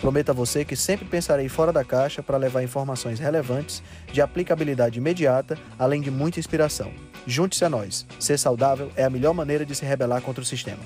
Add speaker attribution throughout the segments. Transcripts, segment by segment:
Speaker 1: Prometo a você que sempre pensarei fora da caixa para levar informações relevantes, de aplicabilidade imediata, além de muita inspiração. Junte-se a nós. Ser saudável é a melhor maneira de se rebelar contra o sistema.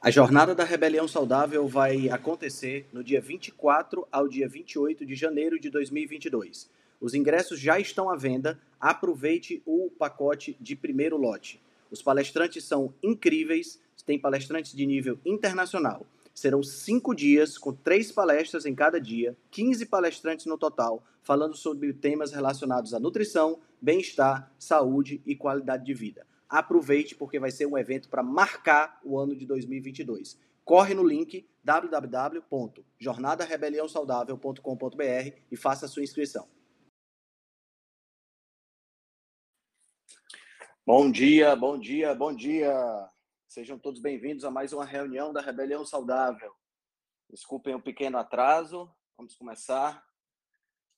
Speaker 1: A jornada da rebelião saudável vai acontecer no dia 24 ao dia 28 de janeiro de 2022. Os ingressos já estão à venda. Aproveite o pacote de primeiro lote. Os palestrantes são incríveis, tem palestrantes de nível internacional. Serão cinco dias, com três palestras em cada dia, 15 palestrantes no total, falando sobre temas relacionados à nutrição, bem-estar, saúde e qualidade de vida. Aproveite, porque vai ser um evento para marcar o ano de 2022. Corre no link www.jornadarebeliãosaudável.com.br e faça a sua inscrição. Bom dia, bom dia, bom dia. Sejam todos bem-vindos a mais uma reunião da Rebelião Saudável. Desculpem o um pequeno atraso. Vamos começar.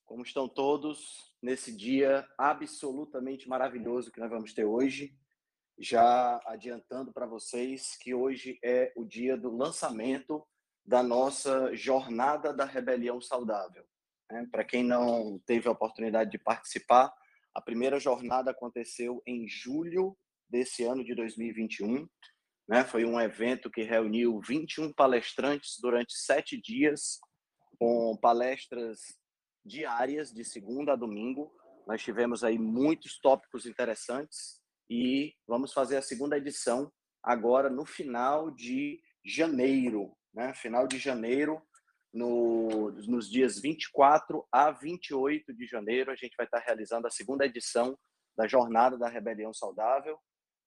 Speaker 1: Como estão todos nesse dia absolutamente maravilhoso que nós vamos ter hoje? Já adiantando para vocês que hoje é o dia do lançamento da nossa Jornada da Rebelião Saudável. Né? Para quem não teve a oportunidade de participar, a primeira jornada aconteceu em julho desse ano de 2021. Né? Foi um evento que reuniu 21 palestrantes durante sete dias, com palestras diárias, de segunda a domingo. Nós tivemos aí muitos tópicos interessantes e vamos fazer a segunda edição agora no final de janeiro. Né? Final de janeiro, no, nos dias 24 a 28 de janeiro, a gente vai estar realizando a segunda edição da Jornada da Rebelião Saudável.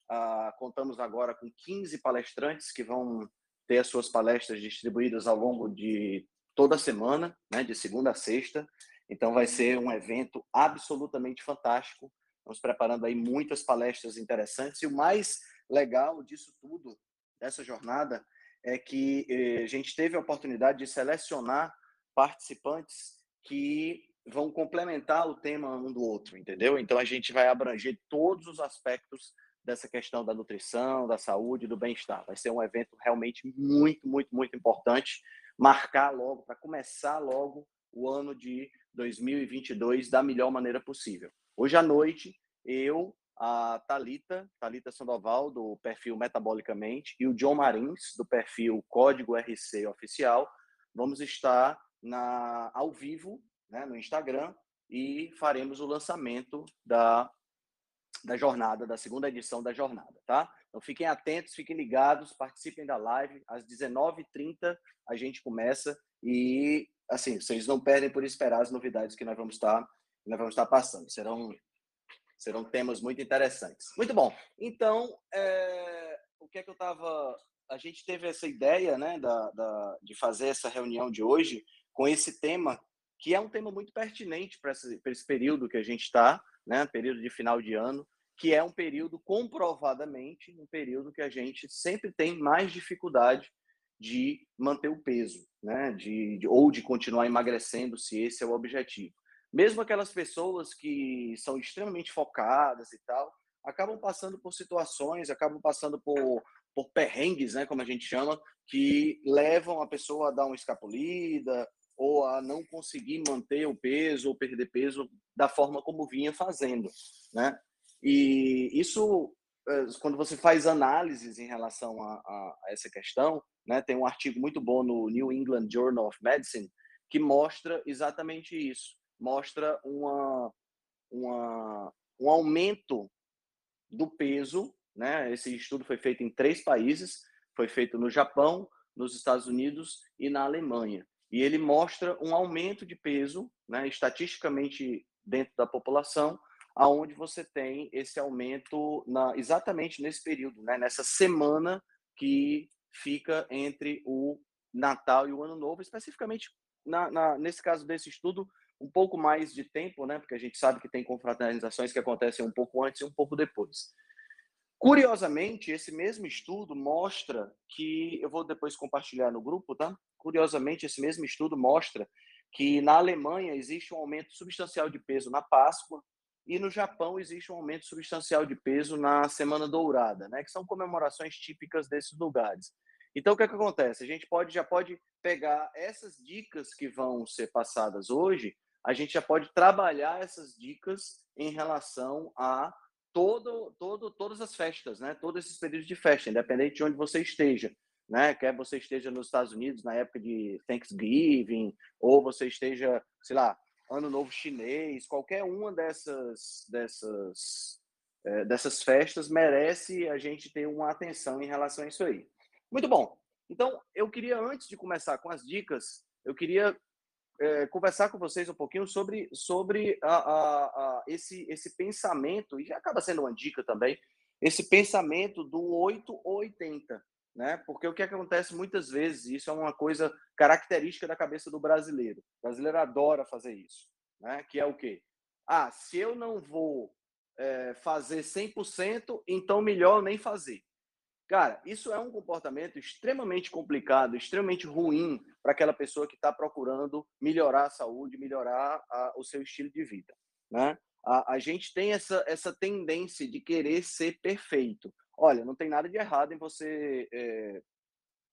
Speaker 1: Ah, contamos agora com 15 palestrantes que vão ter as suas palestras distribuídas ao longo de toda a semana, né, de segunda a sexta. Então vai ser um evento absolutamente fantástico. Estamos preparando aí muitas palestras interessantes e o mais legal disso tudo, dessa jornada, é que eh, a gente teve a oportunidade de selecionar participantes que vão complementar o tema um do outro, entendeu? Então a gente vai abranger todos os aspectos dessa questão da nutrição, da saúde, do bem-estar. Vai ser um evento realmente muito, muito, muito importante. Marcar logo, para começar logo o ano de 2022 da melhor maneira possível. Hoje à noite, eu, a Talita, Talita Sandoval do perfil Metabolicamente e o John Marins do perfil Código RC Oficial. Vamos estar na ao vivo, né, no Instagram e faremos o lançamento da da jornada, da segunda edição da jornada, tá? Então fiquem atentos, fiquem ligados, participem da live. Às 19h30 a gente começa e, assim, vocês não perdem por esperar as novidades que nós vamos estar, nós vamos estar passando. Serão Serão temas muito interessantes. Muito bom. Então, é, o que é que eu estava. A gente teve essa ideia né, da, da, de fazer essa reunião de hoje com esse tema, que é um tema muito pertinente para esse, esse período que a gente está, né, período de final de ano, que é um período comprovadamente um período que a gente sempre tem mais dificuldade de manter o peso, né, de, de ou de continuar emagrecendo, se esse é o objetivo mesmo aquelas pessoas que são extremamente focadas e tal, acabam passando por situações, acabam passando por, por perrengues, né, como a gente chama, que levam a pessoa a dar uma escapulida ou a não conseguir manter o peso ou perder peso da forma como vinha fazendo, né? E isso, eh, quando você faz análises em relação a, a, a essa questão, né, tem um artigo muito bom no New England Journal of Medicine que mostra exatamente isso mostra uma, uma, um aumento do peso. Né? Esse estudo foi feito em três países, foi feito no Japão, nos Estados Unidos e na Alemanha. E ele mostra um aumento de peso, né, estatisticamente dentro da população, aonde você tem esse aumento na, exatamente nesse período, né, nessa semana que fica entre o Natal e o Ano Novo, especificamente na, na, nesse caso desse estudo, um pouco mais de tempo, né? Porque a gente sabe que tem confraternizações que acontecem um pouco antes e um pouco depois. Curiosamente, esse mesmo estudo mostra que eu vou depois compartilhar no grupo, tá? Curiosamente, esse mesmo estudo mostra que na Alemanha existe um aumento substancial de peso na Páscoa e no Japão existe um aumento substancial de peso na Semana Dourada, né? Que são comemorações típicas desses lugares. Então, o que, é que acontece? A gente pode já pode pegar essas dicas que vão ser passadas hoje, a gente já pode trabalhar essas dicas em relação a todo, todo, todas as festas, né? Todos esses períodos de festa, independente de onde você esteja, né? Quer você esteja nos Estados Unidos na época de Thanksgiving, ou você esteja, sei lá, Ano Novo Chinês, qualquer uma dessas dessas é, dessas festas merece a gente ter uma atenção em relação a isso aí. Muito bom. Então, eu queria antes de começar com as dicas, eu queria é, conversar com vocês um pouquinho sobre, sobre a, a, a, esse, esse pensamento, e acaba sendo uma dica também, esse pensamento do 8 ou 80. Né? Porque o que acontece muitas vezes, isso é uma coisa característica da cabeça do brasileiro. O brasileiro adora fazer isso. Né? Que é o quê? Ah, se eu não vou é, fazer 100%, então melhor nem fazer. Cara, isso é um comportamento extremamente complicado, extremamente ruim para aquela pessoa que está procurando melhorar a saúde, melhorar a, o seu estilo de vida. Né? A, a, gente tem essa, essa tendência de querer ser perfeito. Olha, não tem nada de errado em você, é,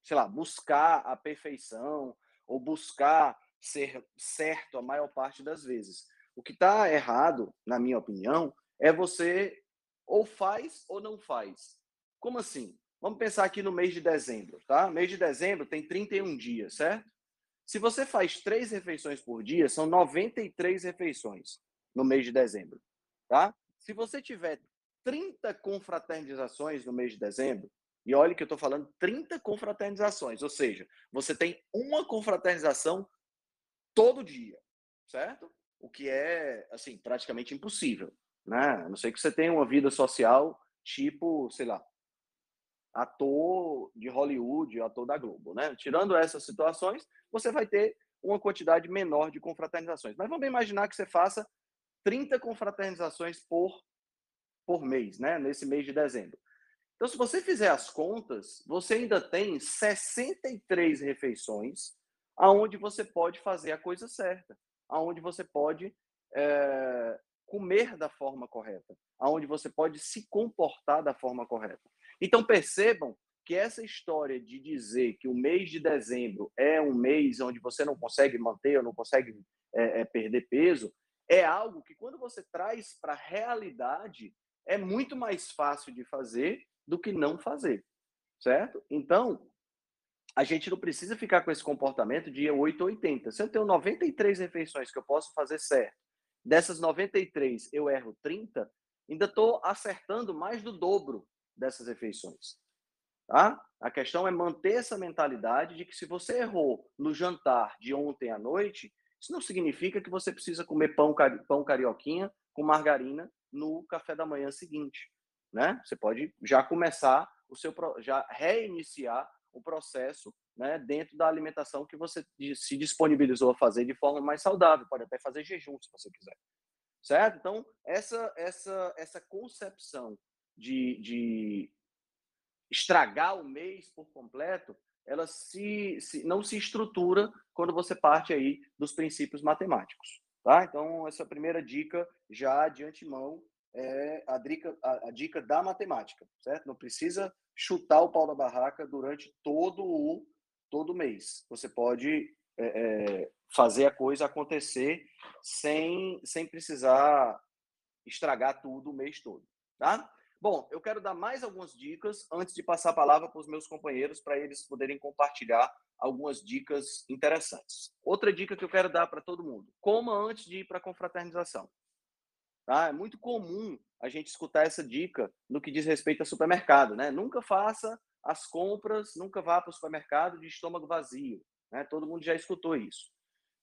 Speaker 1: sei lá, buscar a perfeição ou buscar ser certo a maior parte das vezes. O que está errado, na minha opinião, é você ou faz ou não faz. Como assim? Vamos pensar aqui no mês de dezembro, tá? Mês de dezembro tem 31 dias, certo? Se você faz três refeições por dia, são 93 refeições no mês de dezembro, tá? Se você tiver 30 confraternizações no mês de dezembro, e olha que eu estou falando 30 confraternizações, ou seja, você tem uma confraternização todo dia, certo? O que é, assim, praticamente impossível, né? A não sei que você tenha uma vida social tipo, sei lá, ator de Hollywood, ator da Globo, né? Tirando essas situações, você vai ter uma quantidade menor de confraternizações. Mas vamos imaginar que você faça 30 confraternizações por, por mês, né? Nesse mês de dezembro. Então, se você fizer as contas, você ainda tem 63 refeições aonde você pode fazer a coisa certa, aonde você pode é, comer da forma correta, aonde você pode se comportar da forma correta. Então percebam que essa história de dizer que o mês de dezembro é um mês onde você não consegue manter ou não consegue é, é, perder peso, é algo que quando você traz para a realidade é muito mais fácil de fazer do que não fazer, certo? Então, a gente não precisa ficar com esse comportamento de 8 ou 80. Se eu tenho 93 refeições que eu posso fazer certo, dessas 93 eu erro 30, ainda estou acertando mais do dobro dessas refeições. Tá? A questão é manter essa mentalidade de que se você errou no jantar de ontem à noite, isso não significa que você precisa comer pão, pão carioquinha com margarina no café da manhã seguinte. Né? Você pode já começar o seu já reiniciar o processo né, dentro da alimentação que você se disponibilizou a fazer de forma mais saudável. Pode até fazer jejum se você quiser, certo? Então essa essa essa concepção de, de estragar o mês por completo, ela se, se, não se estrutura quando você parte aí dos princípios matemáticos. Tá? Então, essa primeira dica, já de antemão, é a dica, a, a dica da matemática, certo? Não precisa chutar o pau da barraca durante todo o todo mês. Você pode é, é, fazer a coisa acontecer sem, sem precisar estragar tudo o mês todo, tá? Bom, eu quero dar mais algumas dicas antes de passar a palavra para os meus companheiros para eles poderem compartilhar algumas dicas interessantes. Outra dica que eu quero dar para todo mundo: coma antes de ir para a confraternização. Tá? É muito comum a gente escutar essa dica no que diz respeito ao supermercado, né? Nunca faça as compras, nunca vá para o supermercado de estômago vazio. Né? Todo mundo já escutou isso.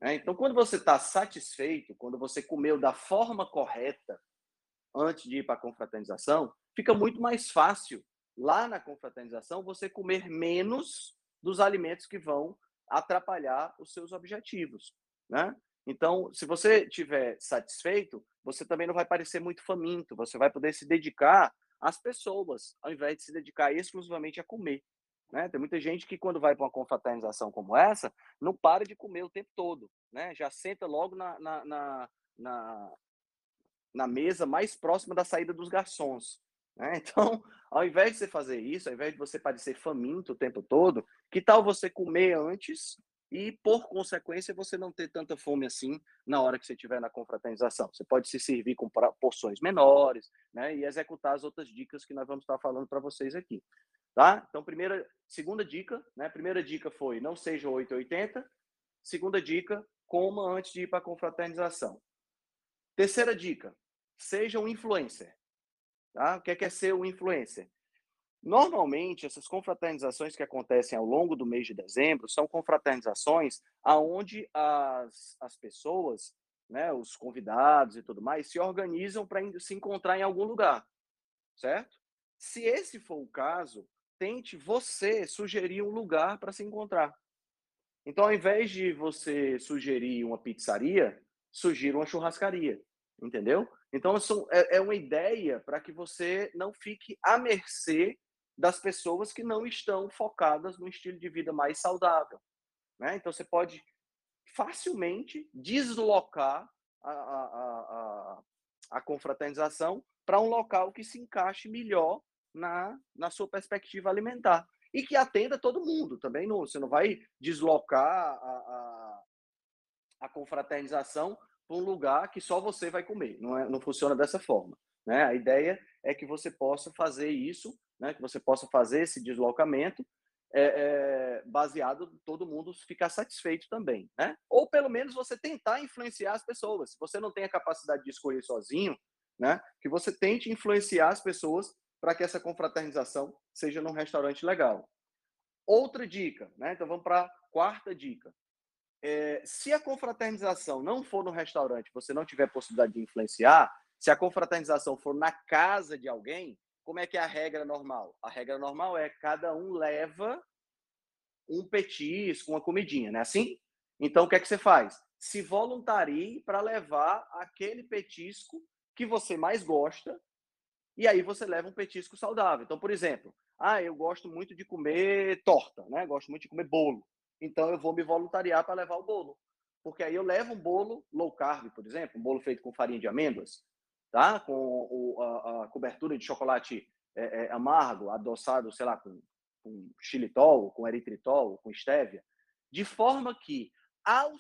Speaker 1: Né? Então, quando você está satisfeito, quando você comeu da forma correta antes de ir para a confraternização, fica muito mais fácil lá na confraternização você comer menos dos alimentos que vão atrapalhar os seus objetivos, né? Então, se você estiver satisfeito, você também não vai parecer muito faminto, você vai poder se dedicar às pessoas, ao invés de se dedicar exclusivamente a comer. Né? Tem muita gente que, quando vai para uma confraternização como essa, não para de comer o tempo todo. Né? Já senta logo na, na, na, na, na mesa mais próxima da saída dos garçons. Né? Então, ao invés de você fazer isso, ao invés de você parecer faminto o tempo todo, que tal você comer antes e, por consequência, você não ter tanta fome assim na hora que você estiver na confraternização. Você pode se servir com porções menores né? e executar as outras dicas que nós vamos estar falando para vocês aqui. Tá? Então, primeira, segunda dica, né? Primeira dica foi não seja 880. Segunda dica, coma antes de ir para a confraternização. Terceira dica, seja um influencer. Tá? O que é, que é ser um influencer? Normalmente, essas confraternizações que acontecem ao longo do mês de dezembro são confraternizações aonde as, as pessoas, né, os convidados e tudo mais, se organizam para se encontrar em algum lugar, certo? Se esse for o caso, tente você sugerir um lugar para se encontrar. Então, ao invés de você sugerir uma pizzaria, sugira uma churrascaria, entendeu? Então, é, é uma ideia para que você não fique à mercê das pessoas que não estão focadas no estilo de vida mais saudável. Né? Então, você pode facilmente deslocar a, a, a, a confraternização para um local que se encaixe melhor na, na sua perspectiva alimentar. E que atenda todo mundo também. Não, você não vai deslocar a, a, confraternização para um lugar que só você vai comer. Não, é, não funciona dessa forma. Né? A ideia é que você possa fazer isso né, que você possa fazer esse deslocamento é, é, baseado todo mundo ficar satisfeito também, né? Ou pelo menos você tentar influenciar as pessoas. Se você não tem a capacidade de escolher sozinho, né? Que você tente influenciar as pessoas para que essa confraternização seja num restaurante legal. Outra dica, né? Então vamos para a quarta dica. É, se a confraternização não for no restaurante, você não tiver possibilidade de influenciar, se a confraternização for na casa de alguém, como é que é a regra normal? A regra normal é cada um leva um petisco, uma comidinha, né? Assim? Então, o que é que você faz? Se voluntarie para levar aquele petisco que você mais gosta e aí você leva um petisco saudável. Então, por exemplo, ah, eu gosto muito de comer torta, né? Gosto muito de comer bolo. Então, eu vou me voluntariar para levar o bolo. Porque aí eu levo um bolo low carb, por exemplo, um bolo feito com farinha de amêndoas tá? com o, a, a, cobertura de chocolate é, é, amargo, adoçado, sei lá, com, com xilitol, com eritritol, com estévia, de forma que ao,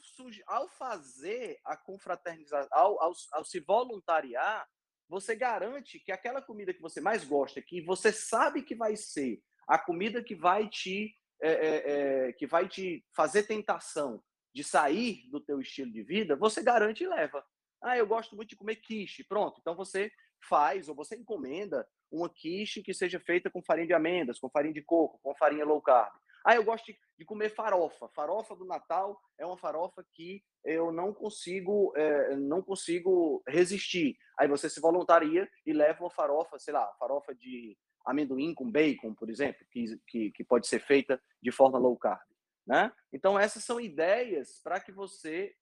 Speaker 1: ao fazer a confraternização, ao, ao, ao se voluntariar, você garante que aquela comida que você mais gosta, que você sabe que vai ser a comida que vai te é, é, é, que vai te fazer tentação de sair do teu estilo de vida, você garante e leva. Ah, eu gosto muito de comer quiche. Pronto, então você faz ou você encomenda uma quiche que seja feita com farinha de amêndoas, com farinha de coco, com farinha low carb. Ah, eu gosto de comer farofa. Farofa do Natal é uma farofa que eu não consigo, é, não consigo resistir. Aí você se voluntaria e leva uma farofa, sei lá, farofa de amendoim com bacon, por exemplo, que, que, que pode ser feita de forma low carb. Né? Então, essas são ideias para que você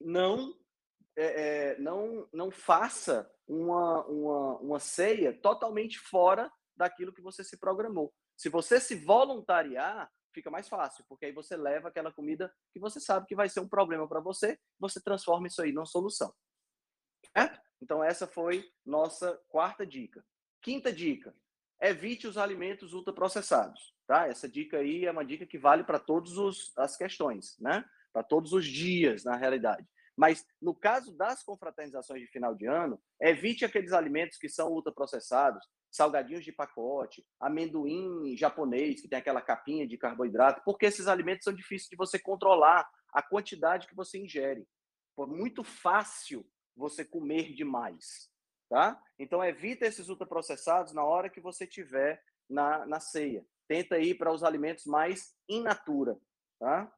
Speaker 1: não é, é, não, não faça uma, uma, uma ceia totalmente fora daquilo que você se programou. Se você se voluntariar, fica mais fácil, porque aí você leva aquela comida que você sabe que vai ser um problema para você, você transforma isso aí numa solução. Certo? Então, essa foi nossa quarta dica. Quinta dica: evite os alimentos ultraprocessados. Tá? Essa dica aí é uma dica que vale para todas as questões, né? para todos os dias, na realidade. Mas no caso das confraternizações de final de ano, evite aqueles alimentos que são ultraprocessados, salgadinhos de pacote, amendoim japonês, que tem aquela capinha de carboidrato, porque esses alimentos são difíceis de você controlar a quantidade que você ingere. É muito fácil você comer demais, tá? Então evita esses ultraprocessados na hora que você tiver na, na ceia. Tenta ir para os alimentos mais in natura, tá?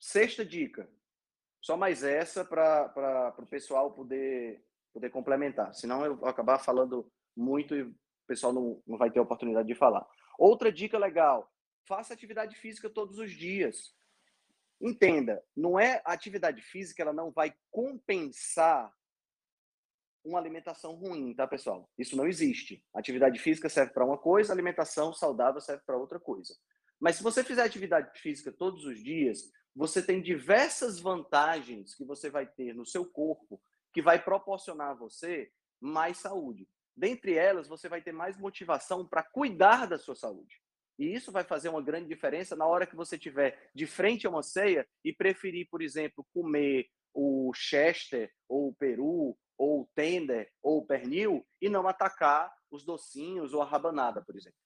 Speaker 1: Sexta dica. Só mais essa para o pessoal poder, poder complementar. Senão eu vou acabar falando muito e o pessoal não, não vai ter oportunidade de falar. Outra dica legal. faça atividade física todos os dias. Entenda, não é a atividade física, ela não vai compensar uma alimentação ruim, tá, pessoal? Isso não existe. Atividade física serve para uma coisa, alimentação saudável serve para outra coisa. Mas se você fizer atividade física todos os dias, você tem diversas vantagens que você vai ter no seu corpo que vai proporcionar a você mais saúde. Dentre elas, você vai ter mais motivação para cuidar da sua saúde. E isso vai fazer uma grande diferença na hora que você tiver de frente a uma ceia e preferir, por exemplo, comer o chester ou o peru ou tender ou pernil e não atacar os docinhos ou a rabanada, por exemplo.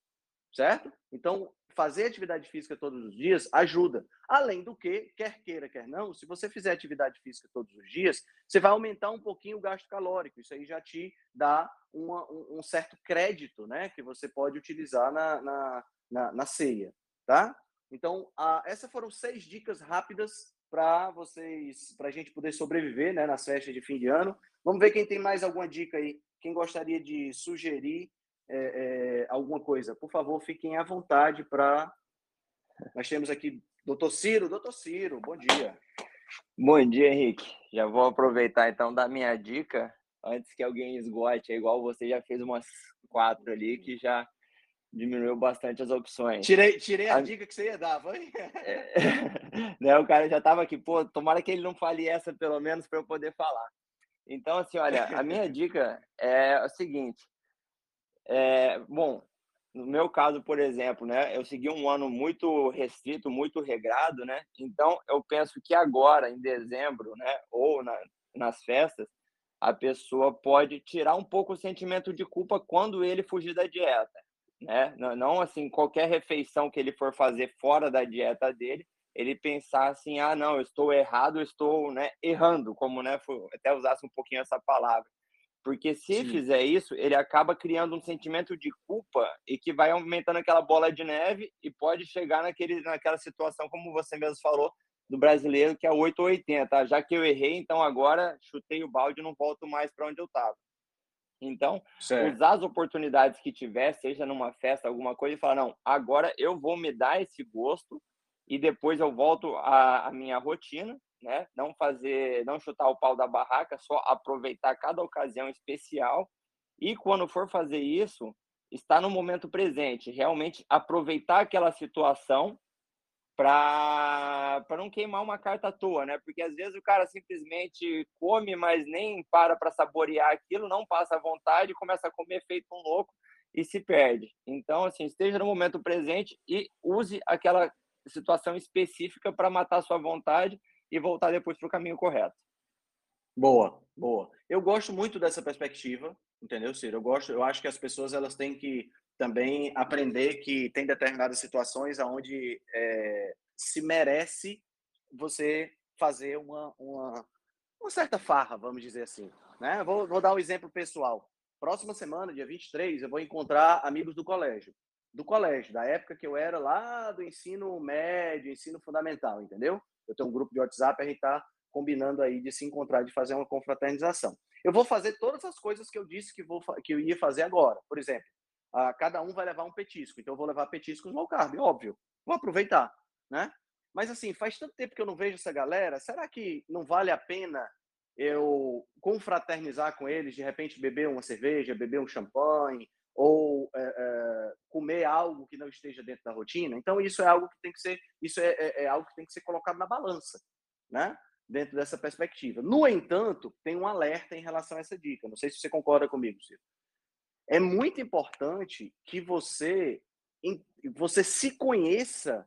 Speaker 1: Certo? Então, fazer atividade física todos os dias ajuda. Além do que, quer queira, quer não, se você fizer atividade física todos os dias, você vai aumentar um pouquinho o gasto calórico. Isso aí já te dá uma, um, um, certo crédito, né? Que você pode utilizar na, na, na, na ceia, tá? Então, a, essas foram seis dicas rápidas para vocês, para a gente poder sobreviver, né? Nas festas de fim de ano. Vamos ver quem tem mais alguma dica aí. Quem gostaria de sugerir é, é, alguma coisa, por favor, fiquem à vontade para. Nós temos aqui doutor Ciro. Doutor Ciro, bom dia.
Speaker 2: Bom dia, Henrique. Já vou aproveitar então da minha dica antes que alguém esgote. É igual você já fez umas quatro ali que já diminuiu bastante as opções.
Speaker 1: Tirei, tirei a, a... dica que você ia dar, foi?
Speaker 2: É... né, o cara já estava aqui, pô, tomara que ele não fale essa pelo menos para eu poder falar. Então, assim, olha, a minha dica é o seguinte: é, bom, no meu caso, por exemplo, né, eu segui um ano muito restrito, muito regrado, né? Então, eu penso que agora, em dezembro, né, ou na, nas festas, a pessoa pode tirar um pouco o sentimento de culpa quando ele fugir da dieta, né? Não, não assim, qualquer refeição que ele for fazer fora da dieta dele, ele pensar assim, ah, não, eu estou errado, eu estou, né, errando, como, né, até usasse um pouquinho essa palavra. Porque se Sim. fizer isso, ele acaba criando um sentimento de culpa e que vai aumentando aquela bola de neve e pode chegar naquele, naquela situação, como você mesmo falou, do brasileiro, que é 8 ou 80. Já que eu errei, então agora chutei o balde e não volto mais para onde eu estava. Então, certo. usar as oportunidades que tiver, seja numa festa, alguma coisa, e falar: não, agora eu vou me dar esse gosto e depois eu volto à, à minha rotina né? Não fazer, não chutar o pau da barraca, só aproveitar cada ocasião especial. E quando for fazer isso, estar no momento presente, realmente aproveitar aquela situação para não queimar uma carta à toa, né? Porque às vezes o cara simplesmente come, mas nem para para saborear aquilo, não passa à vontade, começa a comer feito um louco e se perde. Então, assim, esteja no momento presente e use aquela situação específica para matar sua vontade e voltar depois para o caminho correto.
Speaker 1: Boa, boa. Eu gosto muito dessa perspectiva, entendeu, Ciro? Eu gosto, eu acho que as pessoas elas têm que também aprender que tem determinadas situações aonde é, se merece você fazer uma, uma, uma, certa farra, vamos dizer assim. Né? Vou, vou dar um exemplo pessoal. Próxima semana, dia 23, eu vou encontrar amigos do colégio. Do colégio, da época que eu era lá do ensino médio, ensino fundamental, entendeu? Eu tenho um grupo de WhatsApp, a gente está combinando aí de se encontrar, de fazer uma confraternização. Eu vou fazer todas as coisas que eu disse que, vou, que eu ia fazer agora. Por exemplo, a, cada um vai levar um petisco. Então, eu vou levar petiscos low carb, óbvio. Vou aproveitar, né? Mas, assim, faz tanto tempo que eu não vejo essa galera. Será que não vale a pena eu confraternizar com eles, de repente beber uma cerveja, beber um champanhe, ou é, é, comer algo que não esteja dentro da rotina. Então isso é algo que tem que ser isso é, é, é, algo que tem que ser colocado na balança, né? Dentro dessa perspectiva. No entanto, tem um alerta em relação a essa dica. Não sei se você concorda comigo, Ciro. É muito importante que você você se conheça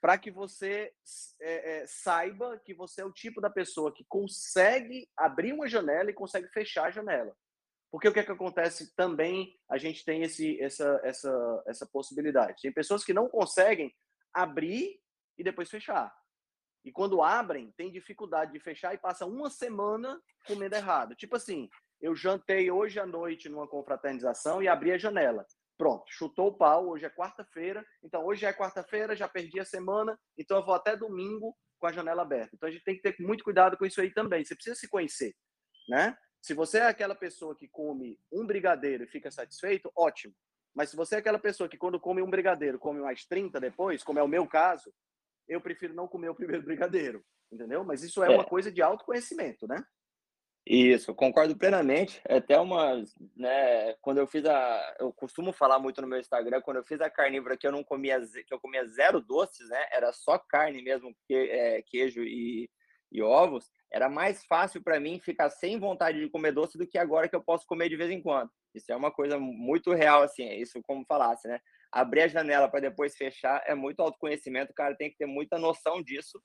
Speaker 1: para que você é, é, saiba que você é o tipo da pessoa que consegue abrir uma janela e consegue fechar a janela. Porque o que, é que acontece também, a gente tem esse, essa, essa, essa possibilidade. Tem pessoas que não conseguem abrir e depois fechar. E quando abrem, tem dificuldade de fechar e passa uma semana comendo errado. Tipo assim, eu jantei hoje à noite numa confraternização e abri a janela. Pronto, chutou o pau, hoje é quarta-feira, então hoje é quarta-feira, já perdi a semana, então eu vou até domingo com a janela aberta. Então a gente tem que ter muito cuidado com isso aí também. Você precisa se conhecer, né? Se você é aquela pessoa que come um brigadeiro e fica satisfeito, ótimo. Mas se você é aquela pessoa que quando come um brigadeiro, come mais 30 depois, como é o meu caso, eu prefiro não comer o primeiro brigadeiro, entendeu? Mas isso é, é. uma coisa de autoconhecimento, né?
Speaker 2: Isso, concordo plenamente. É até uma, né, quando eu fiz a, eu costumo falar muito no meu Instagram, quando eu fiz a carnívora que eu não comia, que eu comia zero doces, né, era só carne mesmo, que, é, queijo e, e ovos, era mais fácil para mim ficar sem vontade de comer doce do que agora que eu posso comer de vez em quando. Isso é uma coisa muito real, assim, é isso como falasse, né? Abrir a janela para depois fechar é muito autoconhecimento, o cara tem que ter muita noção disso,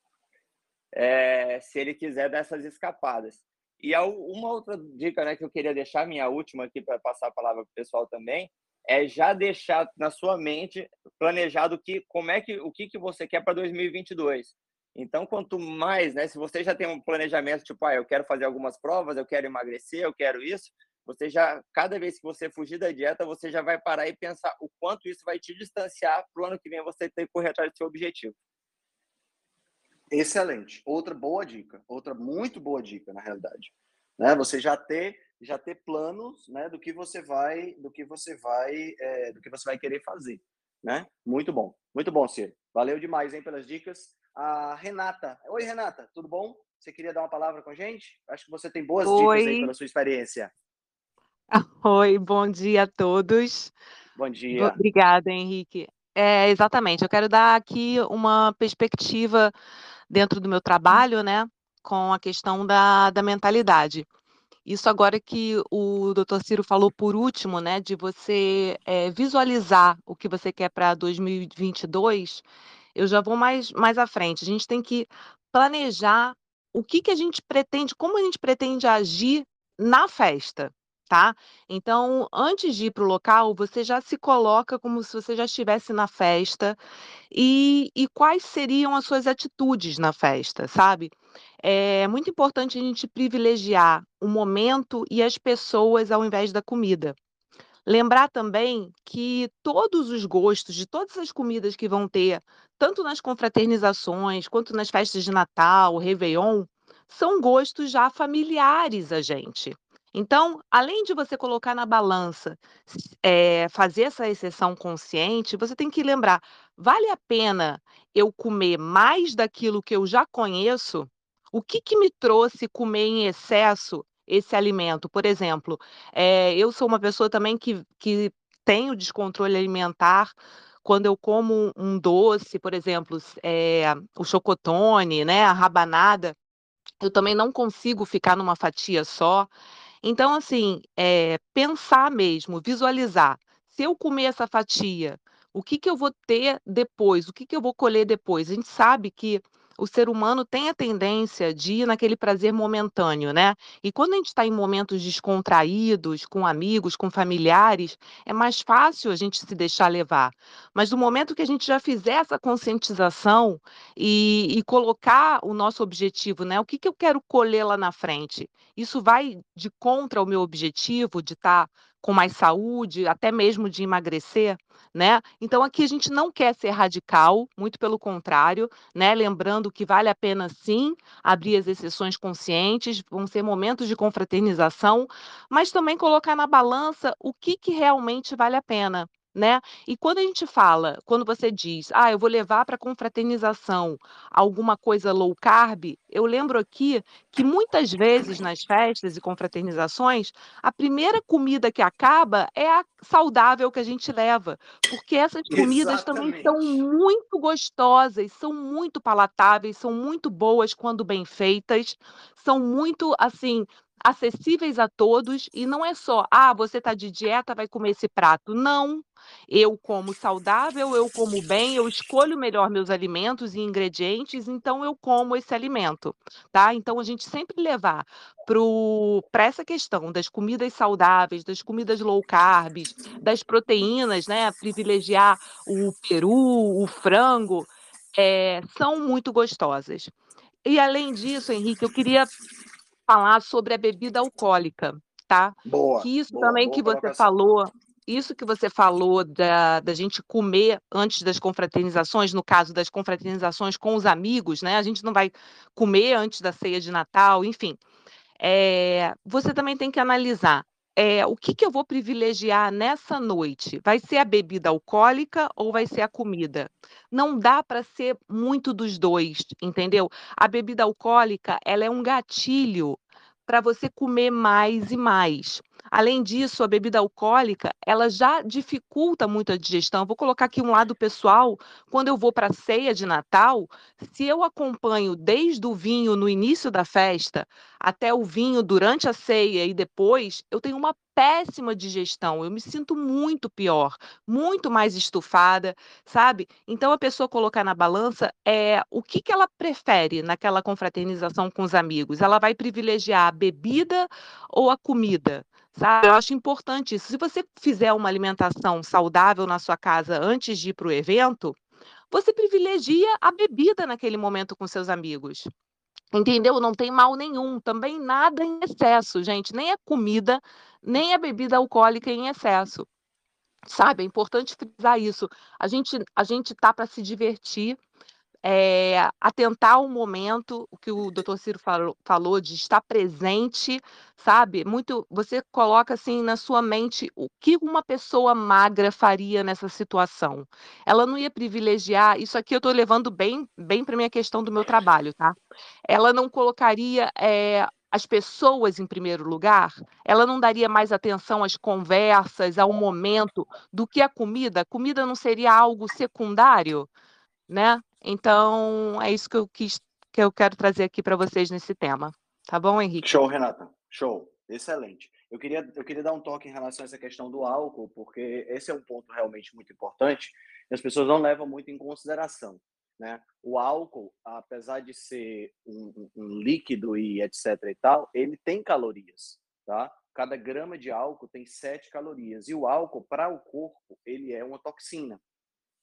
Speaker 2: é, se ele quiser dessas escapadas. E uma outra dica né, que eu queria deixar, minha última aqui para passar a palavra para o pessoal também, é já deixar na sua mente planejado que como é que o que, que você quer para 2022. Então, quanto mais, né, se você já tem um planejamento tipo, ah, eu quero fazer algumas provas, eu quero emagrecer, eu quero isso, você já cada vez que você fugir da dieta, você já vai parar e pensar o quanto isso vai te distanciar para o ano que vem você ter que correr atrás do seu objetivo.
Speaker 1: Excelente. Outra boa dica, outra muito boa dica na realidade, né? Você já ter já ter planos, né, do que você vai do que você vai é, do que você vai querer fazer, né? Muito bom, muito bom, Ciro. Valeu demais, hein, pelas dicas. A Renata, oi Renata, tudo bom? Você queria dar uma palavra com a gente? Acho que você tem boas oi. dicas aí pela sua experiência.
Speaker 3: Oi, bom dia a todos.
Speaker 1: Bom dia.
Speaker 3: Obrigada, Henrique. É, exatamente. Eu quero dar aqui uma perspectiva dentro do meu trabalho, né, com a questão da, da mentalidade. Isso agora que o doutor Ciro falou por último, né, de você é, visualizar o que você quer para 2022, eu já vou mais, mais à frente. A gente tem que planejar o que, que a gente pretende, como a gente pretende agir na festa tá? Então, antes de ir para o local, você já se coloca como se você já estivesse na festa e, e quais seriam as suas atitudes na festa, sabe? É muito importante a gente privilegiar o momento e as pessoas ao invés da comida. Lembrar também que todos os gostos de todas as comidas que vão ter, tanto nas confraternizações quanto nas festas de Natal, Réveillon, são gostos já familiares a gente. Então, além de você colocar na balança, eh, fazer essa exceção consciente, você tem que lembrar: vale a pena eu comer mais daquilo que eu já conheço? O que que me trouxe comer em excesso esse alimento? Por exemplo, eh, eu sou uma pessoa também que que tenho descontrole alimentar quando eu como um doce, por exemplo, eh, o chocotone, né, a rabanada, eu também não consigo ficar numa fatia só. Então, assim, eh, pensar mesmo, visualizar. Se eu comer essa fatia, o que que eu vou ter depois? O que que eu vou colher depois? A gente sabe que o ser humano tem a tendência de ir naquele prazer momentâneo, né? E quando a gente está em momentos descontraídos, com amigos, com familiares, é mais fácil a gente se deixar levar. Mas no momento que a gente já fizer essa conscientização e, e colocar o nosso objetivo, né? O que, que eu quero colher lá na frente? Isso vai de contra o meu objetivo de estar tá com mais saúde, até mesmo de emagrecer, né? Então aqui a gente não quer ser radical, muito pelo contrário, né? Lembrando que vale a pena sim abrir as exceções conscientes, vão ser momentos de confraternização, mas também colocar na balança o que, que realmente vale a pena né? E quando a gente fala, quando você diz, ah, eu vou levar para confraternização alguma coisa low carb, eu lembro aqui que muitas vezes nas festas e confraternizações, a primeira comida que acaba é a saudável que a gente leva, porque essas comidas Exatamente. também são muito gostosas, são muito palatáveis, são muito boas quando bem feitas, são muito assim acessíveis a todos e não é só, ah, você está de dieta, vai comer esse prato. Não. Eu como saudável, eu como bem, eu escolho melhor meus alimentos e ingredientes, então eu como esse alimento, tá? Então a gente sempre levar para essa questão das comidas saudáveis, das comidas low carb, das proteínas, né? Privilegiar o peru, o frango, é, são muito gostosas. E além disso, Henrique, eu queria falar sobre a bebida alcoólica, tá?
Speaker 1: Boa.
Speaker 3: Que isso
Speaker 1: boa,
Speaker 3: também
Speaker 1: boa
Speaker 3: que você falou, isso que você falou da, da gente comer antes das confraternizações, no caso das confraternizações com os amigos, né? A gente não vai comer antes da ceia de Natal, enfim. É, você também tem que analisar é, o que, que eu vou privilegiar nessa noite? Vai ser a bebida alcoólica ou vai ser a comida? Não dá para ser muito dos dois, entendeu? A bebida alcoólica, ela é um gatilho para você comer mais e mais. Além disso, a bebida alcoólica, ela já dificulta muito a digestão. Vou colocar aqui um lado pessoal. Quando eu vou para a ceia de Natal, se eu acompanho desde o vinho no início da festa até o vinho durante a ceia e depois, eu tenho uma péssima digestão. Eu me sinto muito pior, muito mais estufada, sabe? Então a pessoa colocar na balança é o que, que ela prefere naquela confraternização com os amigos. Ela vai privilegiar a bebida ou a comida? Sabe? Eu acho importante isso. Se você fizer uma alimentação saudável na sua casa antes de ir para o evento, você privilegia a bebida naquele momento com seus amigos. Entendeu? Não tem mal nenhum. Também nada em excesso, gente. Nem a comida, nem a bebida alcoólica em excesso. Sabe? É importante frisar isso. A gente, a gente tá para se divertir, é, atentar ao momento, o que o doutor Ciro falou, falou, de estar presente, sabe? Muito, você coloca assim na sua mente o que uma pessoa magra faria nessa situação. Ela não ia privilegiar, isso aqui eu estou levando bem, bem para minha questão do meu trabalho, tá? Ela não colocaria é, as pessoas em primeiro lugar, ela não daria mais atenção às conversas, ao momento, do que a comida. A comida não seria algo secundário, né? Então, é isso que eu quis, que eu quero trazer aqui para vocês nesse tema. Tá bom, Henrique?
Speaker 1: Show, Renata. Show. Excelente. Eu queria, eu queria dar um toque em relação a essa questão do álcool, porque esse é um ponto realmente muito importante e as pessoas não levam muito em consideração. Né? O álcool, apesar de ser um, um, líquido e etc e tal, ele tem calorias, tá? Cada grama de álcool tem sete calorias e o álcool para o corpo ele é uma toxina,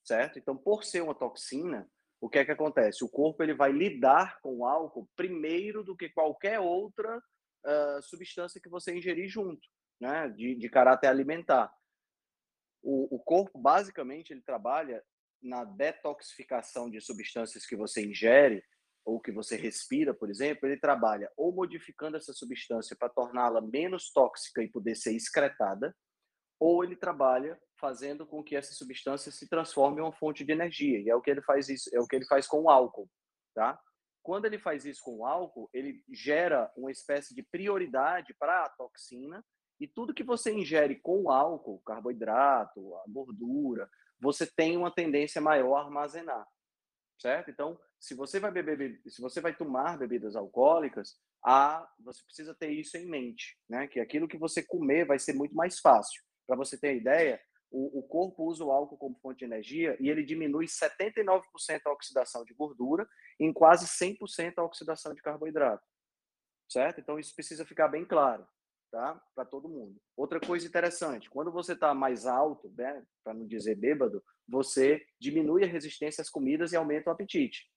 Speaker 1: certo? Então, por ser uma toxina, o que é que acontece? O corpo ele vai lidar com o álcool primeiro do que qualquer outra uh, substância que você ingerir junto, né? De, de caráter alimentar. O, o corpo, basicamente, ele trabalha na detoxificação de substâncias que você ingere ou que você respira, por exemplo, ele trabalha ou modificando essa substância para torná-la menos tóxica e poder ser excretada, ou ele trabalha fazendo com que essa substância se transforme em uma fonte de energia. E é o que ele faz isso, é o que ele faz com o álcool, tá? Quando ele faz isso com o álcool, ele gera uma espécie de prioridade para a toxina e tudo que você ingere com o álcool, carboidrato, a gordura, você tem uma tendência maior a armazenar, certo? Então, se você vai beber, se você vai tomar bebidas alcoólicas, a, você precisa ter isso em mente, né? Que aquilo que você comer vai ser muito mais fácil. Para você ter ideia, o, o, corpo usa o álcool como fonte de energia e ele diminui 79% a oxidação de gordura em quase 100% a oxidação de carboidrato. Certo? Então, isso precisa ficar bem claro tá? Para todo mundo. Outra coisa interessante, quando você está mais alto, né, para não dizer bêbado, você diminui a resistência às comidas e aumenta o apetite.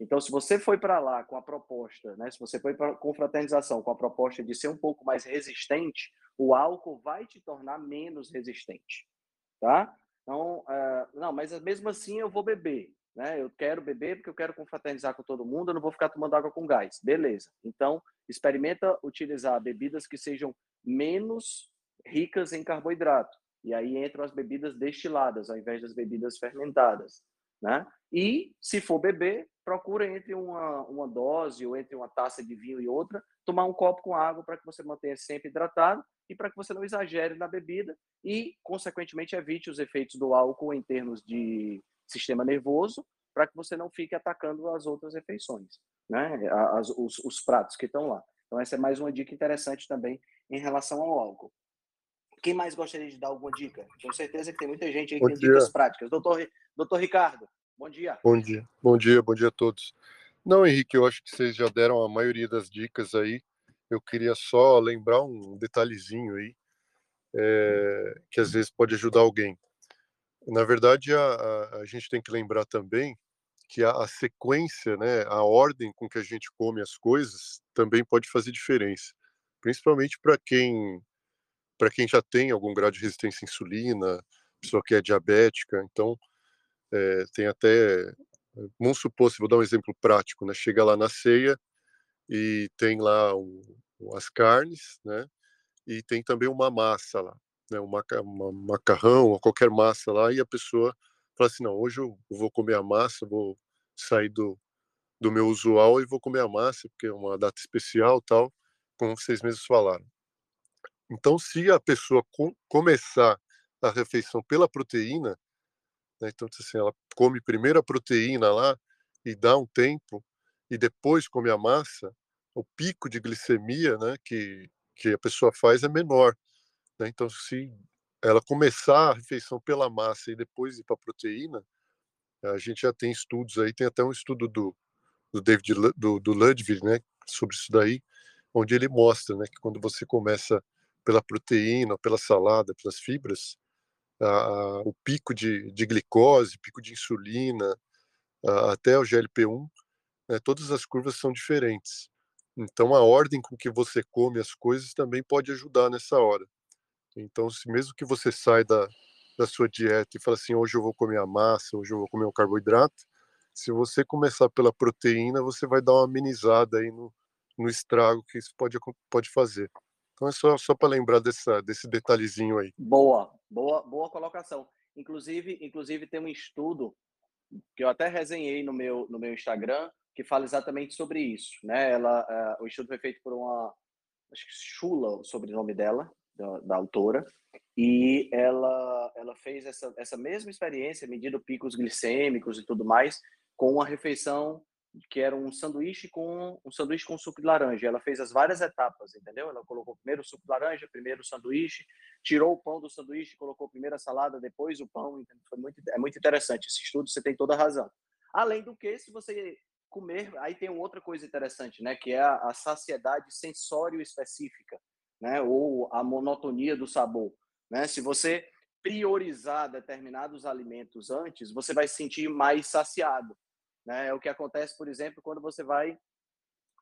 Speaker 1: Então, se você foi para lá com a proposta, né, se você foi para confraternização com a proposta de ser um pouco mais resistente, o álcool vai te tornar menos resistente, tá? Então, uh, não, mas mesmo assim eu vou beber, né? Eu quero beber porque eu quero confraternizar com todo mundo, eu não vou ficar tomando água com gás. Beleza. Então, experimenta utilizar bebidas que sejam menos ricas em carboidrato. E aí entram as bebidas destiladas, ao invés das bebidas fermentadas. Né? E, se for beber, procura entre uma, uma dose ou entre uma taça de vinho e outra, tomar um copo com água para que você mantenha sempre hidratado e para que você não exagere na bebida e, consequentemente, evite os efeitos do álcool em termos de sistema nervoso, para que você não fique atacando as outras refeições né? As, os, os pratos que estão lá. Então, essa é mais uma dica interessante também em relação ao álcool. Quem mais gostaria de dar alguma dica? Tenho certeza que tem muita gente aí que tem dicas práticas. Doutor, doutor Ricardo, bom dia.
Speaker 4: Bom dia, bom dia, bom dia a todos. Não, Henrique, eu acho que vocês já deram a maioria das dicas aí. Eu queria só lembrar um detalhezinho aí, é, que às vezes pode ajudar alguém. Na verdade, a, a, a gente tem que lembrar também que a, a, sequência, né, a ordem com que a gente come as coisas também pode fazer diferença, principalmente para quem para quem já tem algum grau de resistência à insulina, pessoa que é diabética, então é, tem até vamos supor, se vou dar um exemplo prático, né, chega lá na ceia e tem lá um, as carnes, né, e tem também uma massa lá, né, uma macarrão ou qualquer massa lá, e a pessoa fala assim, não, hoje eu vou comer a massa, vou sair do, do meu usual e vou comer a massa, porque é uma data especial tal, como vocês mesmos falaram. Então, se a pessoa com, começar a refeição pela proteína, né, então assim, ela come primeiro a proteína lá e dá um tempo, e depois come a massa, o pico de glicemia né, que, que a pessoa faz é menor. Né? Então, se ela começar a refeição pela massa e depois ir para a proteína, a gente já tem estudos aí, tem até um estudo do, do David do, do Ludwig, né, sobre isso daí, onde ele mostra, né, que quando você começa pela proteína, pela salada, pelas fibras, o pico de, de glicose, pico de insulina, até o GLP-1, né, todas as curvas são diferentes. Então, a ordem com que você come as coisas também pode ajudar nessa hora. Então, se mesmo que você sai da, da sua dieta e fala assim, hoje eu vou comer a massa, hoje eu vou comer o carboidrato, se você começar pela proteína, você vai dar uma amenizada aí no, no estrago que isso pode, pode fazer. Então é só, só para lembrar dessa, desse detalhezinho aí.
Speaker 1: Boa, boa, boa colocação. Inclusive, inclusive tem um estudo que eu até resenhei no meu, no meu Instagram que fala exatamente sobre isso, né? Ela, uh, o estudo foi feito por uma, acho que Chula, o sobrenome dela, da, da, autora, e ela, ela fez essa, essa mesma experiência, medindo picos glicêmicos e tudo mais, com uma refeição que era um sanduíche com um sanduíche com suco de laranja. Ela fez as várias etapas, entendeu? Ela colocou primeiro o suco de laranja, primeiro o sanduíche, tirou o pão do sanduíche, colocou primeiro a salada, depois o pão. Foi muito, é muito interessante esse estudo. Você tem toda a razão. Além do que, se você comer, aí tem outra coisa interessante, né? Que é a, a saciedade sensório específica, né? Ou a monotonia do sabor, né? Se você priorizar determinados alimentos antes, você vai se sentir mais saciado. Né? É o que acontece, por exemplo, quando você vai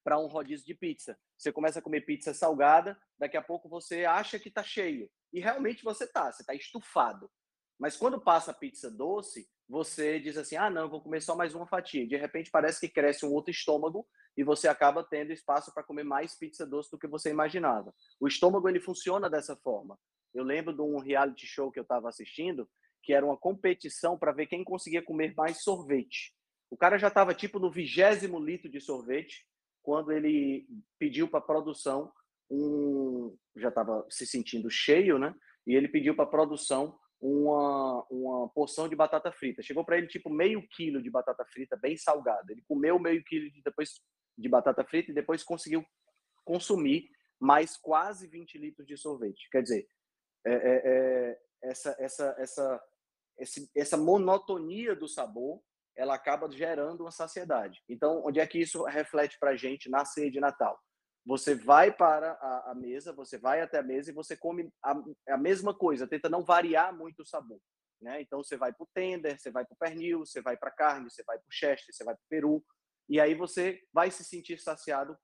Speaker 1: para um rodízio de pizza. Você começa a comer pizza salgada, daqui a pouco você acha que está cheio. E realmente você está, você está estufado. Mas quando passa a pizza doce, você diz assim: ah, não, vou comer só mais uma fatia. De repente parece que cresce um outro estômago e você acaba tendo espaço para comer mais pizza doce do que você imaginava. O estômago ele funciona dessa forma. Eu lembro de um reality show que eu estava assistindo, que era uma competição para ver quem conseguia comer mais sorvete. O cara já estava tipo no vigésimo litro de sorvete quando ele pediu para a produção um, já estava se sentindo cheio, né? E ele pediu para a produção uma, uma porção de batata frita. Chegou para ele tipo meio quilo de batata frita bem salgada. Ele comeu meio quilo de, depois de batata frita e depois conseguiu consumir mais quase 20 litros de sorvete. Quer dizer, é, é, é, essa, essa, essa, esse, essa monotonia do sabor ela acaba gerando uma saciedade. Então, onde é que isso reflete para a gente na ceia de Natal? Você vai para a, a, mesa, você vai até a mesa e você come a, a mesma coisa, tenta não variar muito o sabor. Né? Então, você vai para o tender, você vai para o pernil, você vai para a carne, você vai para o chester, você vai para o peru, e aí você vai se sentir saciado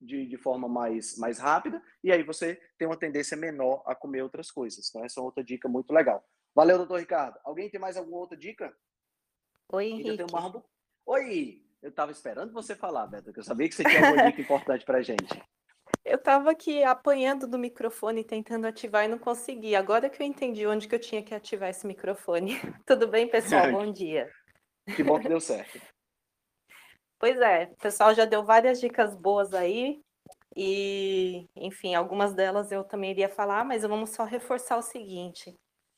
Speaker 1: de, de forma mais, mais rápida, e aí você tem uma tendência menor a comer outras coisas. Então, essa é outra dica muito legal. Valeu, doutor Ricardo. Alguém tem mais alguma outra dica?
Speaker 5: Oi, Henrique.
Speaker 1: Uma... Oi! Eu estava esperando você falar, Beto, que eu sabia que você tinha alguma dica importante para gente.
Speaker 5: Eu estava aqui apanhando do microfone, tentando ativar e não consegui. Agora que eu entendi onde que eu tinha que ativar esse microfone. Tudo bem, pessoal? Bom dia.
Speaker 1: Que bom que deu certo.
Speaker 5: Pois é, o pessoal já deu várias dicas boas aí. E, enfim, algumas delas eu também iria falar, mas vamos só reforçar o seguinte: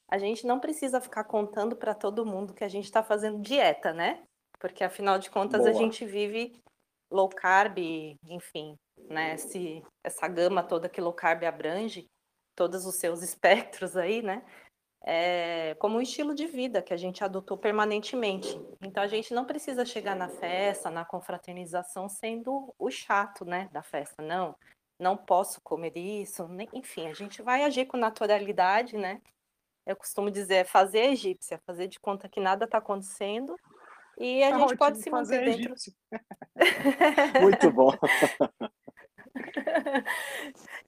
Speaker 5: a gente não precisa ficar contando para todo mundo que a gente está fazendo dieta, né? Porque afinal de contas Boa. a gente vive low carb, enfim, né? Esse, essa gama toda que low carb abrange, todos os seus espectros aí, né? É, como um estilo de vida que a gente adotou permanentemente. Então a gente não precisa chegar na festa, na confraternização, sendo o chato, né, da festa. Não, não posso comer isso. Nem, enfim, a gente vai agir com naturalidade, né? Eu costumo dizer, fazer egípcia, fazer de conta que nada está acontecendo e a é gente pode se manter dentro.
Speaker 1: Muito bom.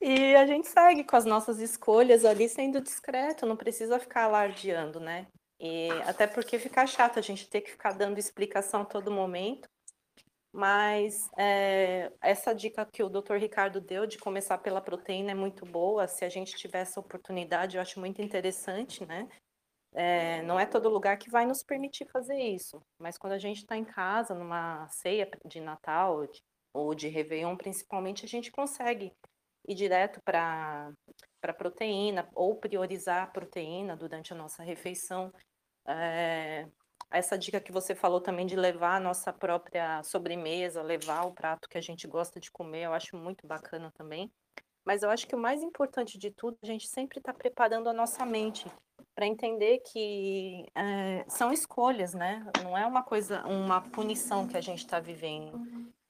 Speaker 5: e a gente segue com as nossas escolhas ali sendo discreto, não precisa ficar alardeando, né? E até porque fica chato a gente ter que ficar dando explicação a todo momento. Mas é, essa dica que o Dr. Ricardo deu de começar pela proteína é muito boa. Se a gente tiver essa oportunidade, eu acho muito interessante, né? É, não é todo lugar que vai nos permitir fazer isso, mas quando a gente está em casa, numa ceia de Natal de, ou de Réveillon, principalmente, a gente consegue ir direto para a proteína ou priorizar a proteína durante a nossa refeição. É, essa dica que você falou também de levar a nossa própria sobremesa, levar o prato que a gente gosta de comer, eu acho muito bacana também. Mas eu acho que o mais importante de tudo, a gente sempre está preparando a nossa mente para entender que é, são escolhas, né? Não é uma coisa, uma punição que a gente está vivendo.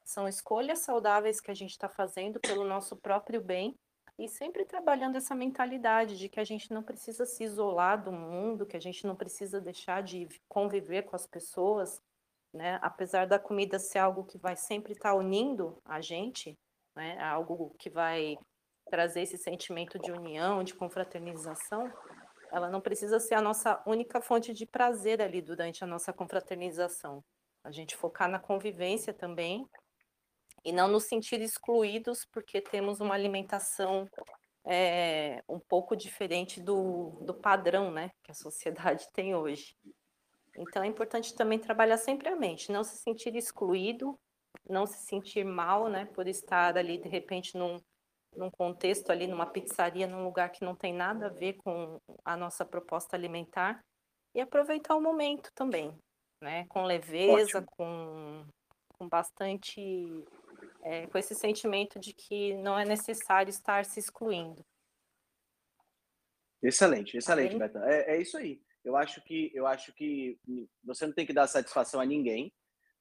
Speaker 5: São escolhas saudáveis que a gente está fazendo pelo nosso próprio bem e sempre trabalhando essa mentalidade de que a gente não precisa se isolar do mundo, que a gente não precisa deixar de conviver com as pessoas, né? Apesar da comida ser algo que vai sempre estar tá unindo a gente, né? Algo que vai trazer esse sentimento de união, de confraternização, ela não precisa ser a nossa única fonte de prazer ali durante a nossa confraternização. A gente focar na convivência também e não nos sentir excluídos porque temos uma alimentação é, um pouco diferente do, do padrão né, que a sociedade tem hoje. Então é importante também trabalhar sempre a mente, não se sentir excluído, não se sentir mal né, por estar ali de repente num, num contexto ali, numa pizzaria, num lugar que não tem nada a ver com a nossa proposta alimentar, e aproveitar o momento também, né? Com leveza, com, com bastante. É, com esse sentimento de que não é necessário estar se excluindo.
Speaker 1: Excelente, excelente, tá Beta. É, é isso aí. Eu acho que eu acho que você não tem que dar satisfação a ninguém,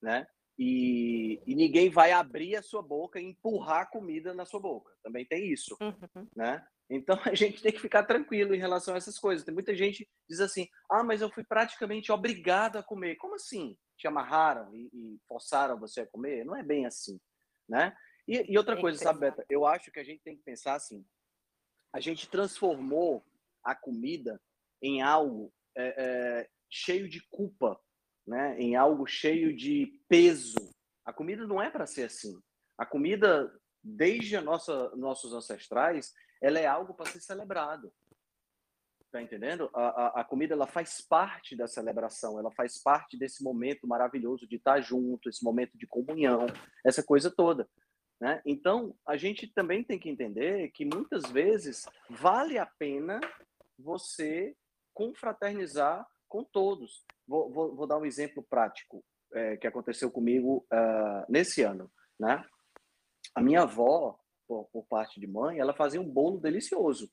Speaker 1: né? E, e, ninguém vai abrir a sua boca e empurrar comida na sua boca. Também tem isso, uhum. né? Então a gente tem que ficar tranquilo em relação a essas coisas. Tem muita gente que diz assim: ah, mas eu fui praticamente obrigado a comer. Como assim? Te amarraram e, e forçaram você a comer? Não é bem assim, né? E, e outra é coisa, sabe, Beta? Eu acho que a gente tem que pensar assim: a gente transformou a comida em algo é, é, cheio de culpa né, em algo cheio de peso. A comida não é para ser assim. A comida, desde a nossa, nossos ancestrais, ela é algo para ser celebrado. Tá entendendo? A, a, a, comida ela faz parte da celebração, ela faz parte desse momento maravilhoso de estar junto, esse momento de comunhão, essa coisa toda. Né? Então, a gente também tem que entender que muitas vezes vale a pena você confraternizar com todos. Vou, vou, vou dar um exemplo prático é, que aconteceu comigo uh, nesse ano, né? A minha avó, por, por, parte de mãe, ela fazia um bolo delicioso,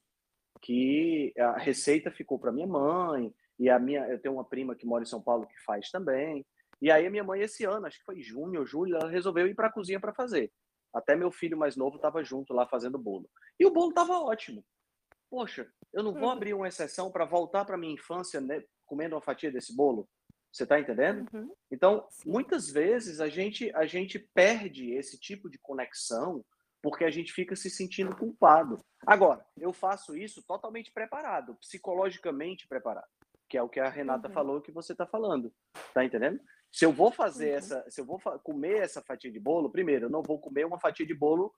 Speaker 1: que a receita ficou para minha mãe, e a minha, eu tenho uma prima que mora em São Paulo que faz também. E aí a minha mãe esse ano, acho que foi junho ou julho, ela resolveu ir para a cozinha para fazer. Até meu filho mais novo estava junto lá fazendo bolo. E o bolo estava ótimo. Poxa, eu não vou uhum. abrir uma exceção para voltar para minha infância né, comendo uma fatia desse bolo? Você está entendendo? Uhum. Então, muitas vezes a gente a gente perde esse tipo de conexão porque a gente fica se sentindo culpado. Agora, eu faço isso totalmente preparado, psicologicamente preparado, que é o que a Renata uhum. falou que você está falando. Tá entendendo? Se eu vou fazer uhum. essa, se eu vou comer essa fatia de bolo, primeiro, eu não vou comer uma fatia de bolo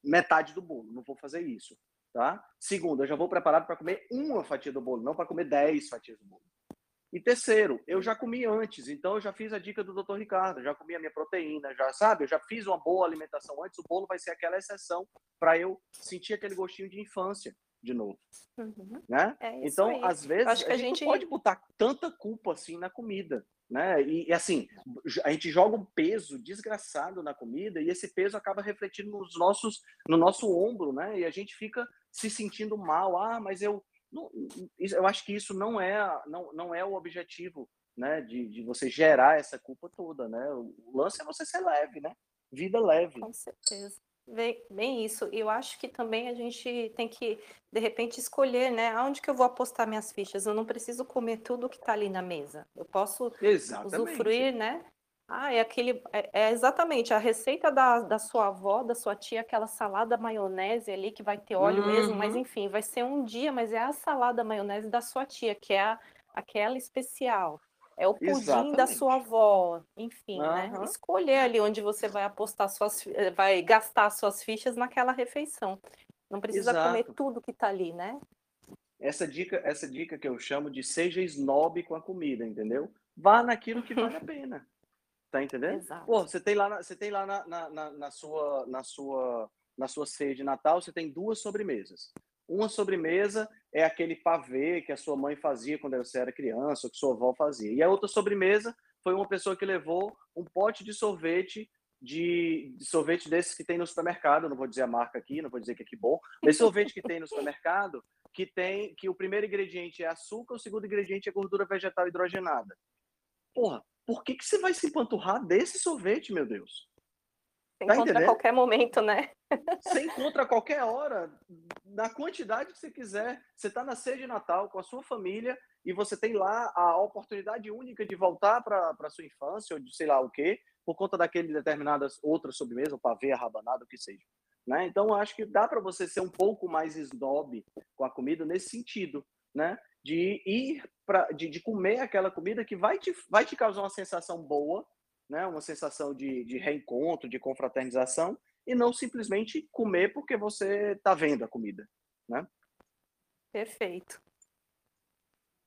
Speaker 1: metade do bolo, não vou fazer isso, tá? Segundo, eu já vou preparado para comer uma fatia do bolo, não para comer dez fatias do bolo. E terceiro, eu já comi antes, então eu já fiz a dica do Dr. Ricardo, já comi a minha proteína, já sabe, eu já fiz uma boa alimentação antes, o bolo vai ser aquela exceção para eu sentir aquele gostinho de infância de novo, uhum. né? É então, aí. às vezes Acho que a, a gente, gente pode botar tanta culpa assim na comida, né? E, e, assim, a gente joga um peso desgraçado na comida e esse peso acaba refletindo nos nossos, no nosso ombro, né? E a gente fica se sentindo mal. Ah, mas eu não, eu acho que isso não é, não, não é o objetivo né, de, de você gerar essa culpa toda. Né? O lance é você ser leve, né? Vida leve.
Speaker 5: Com certeza. Bem, bem isso. Eu acho que também a gente tem que, de repente, escolher, né? Aonde que eu vou apostar minhas fichas? Eu não preciso comer tudo que está ali na mesa. Eu posso Exatamente. usufruir, né? Ah, é aquele. É, é, exatamente a receita da, da sua avó, da sua tia, aquela salada maionese ali que vai ter óleo mesmo, mas uhum. enfim, vai ser um dia, mas é a salada maionese da sua tia, que é a, aquela especial. É o pudim Exatamente. da sua avó, enfim, uhum. né? Escolher ali onde você vai apostar suas, eh, vai gastar suas fichas naquela refeição. Não precisa Exato. comer tudo que está ali, né?
Speaker 1: Essa dica, essa dica que eu chamo de seja snob com a comida, entendeu? Vá naquilo que vale a pena. Tá entendendo? Exato. Pô, você tem lá, na, você tem lá na, na, na, sua, na sua, na sua ceia de Natal, você tem duas sobremesas. Uma sobremesa é aquele pavê que a sua mãe fazia quando você era criança, ou que sua avó fazia. E a outra sobremesa foi uma pessoa que levou um pote de sorvete de, de, sorvete desses que tem no supermercado, não vou dizer a marca aqui, não vou dizer que é que bom, esse sorvete que tem no supermercado, que tem que o primeiro ingrediente é açúcar, o segundo ingrediente é gordura vegetal hidrogenada. Porra, por que, que você vai se empanturrar desse sorvete, meu Deus?
Speaker 5: Você tá encontra a qualquer momento, né?
Speaker 1: Você encontra a qualquer hora, na quantidade que você quiser. Você está na ceia de Natal com a sua família e você tem lá a oportunidade única de voltar para a sua infância, ou de sei lá o quê, por conta daquele determinadas outras sobremesas, o pavê, a rabanada, o que seja. Né? Então, acho que dá para você ser um pouco mais snob com a comida nesse sentido, né? De ir para, de, de, comer aquela comida que vai te, vai te causar uma sensação boa, né? Uma sensação de, de reencontro, de confraternização, e não simplesmente comer porque você está vendo a comida, né?
Speaker 5: Perfeito.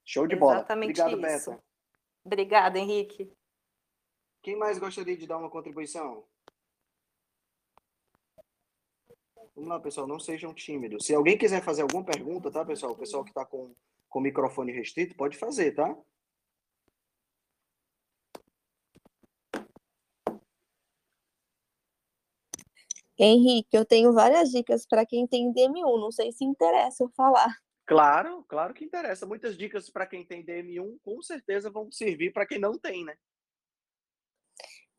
Speaker 1: Show de bola.
Speaker 5: Exatamente Obrigado, isso. Beta. Obrigada, Henrique.
Speaker 1: Quem mais gostaria de dar uma contribuição? Vamos lá, pessoal, não sejam tímidos. Se alguém quiser fazer alguma pergunta, tá, pessoal? O pessoal que está com, com microfone restrito, pode fazer, tá?
Speaker 6: Henrique, eu tenho várias dicas para quem tem DM1, não sei se interessa eu falar.
Speaker 1: Claro, claro que interessa. Muitas dicas para quem tem DM1 com certeza vão servir para quem não tem, né?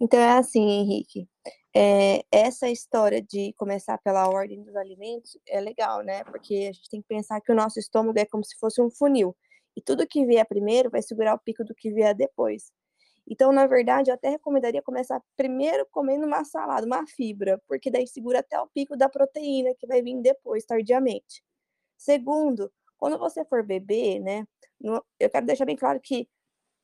Speaker 6: Então é assim, Henrique. É, essa história de começar pela ordem dos alimentos é legal, né? Porque a gente tem que pensar que o nosso estômago é como se fosse um funil. E tudo que vier primeiro vai segurar o pico do que vier depois. Então, na verdade, eu até recomendaria começar primeiro comendo uma salada, uma fibra, porque daí segura até o pico da proteína que vai vir depois, tardiamente. Segundo, quando você for beber, né? Eu quero deixar bem claro que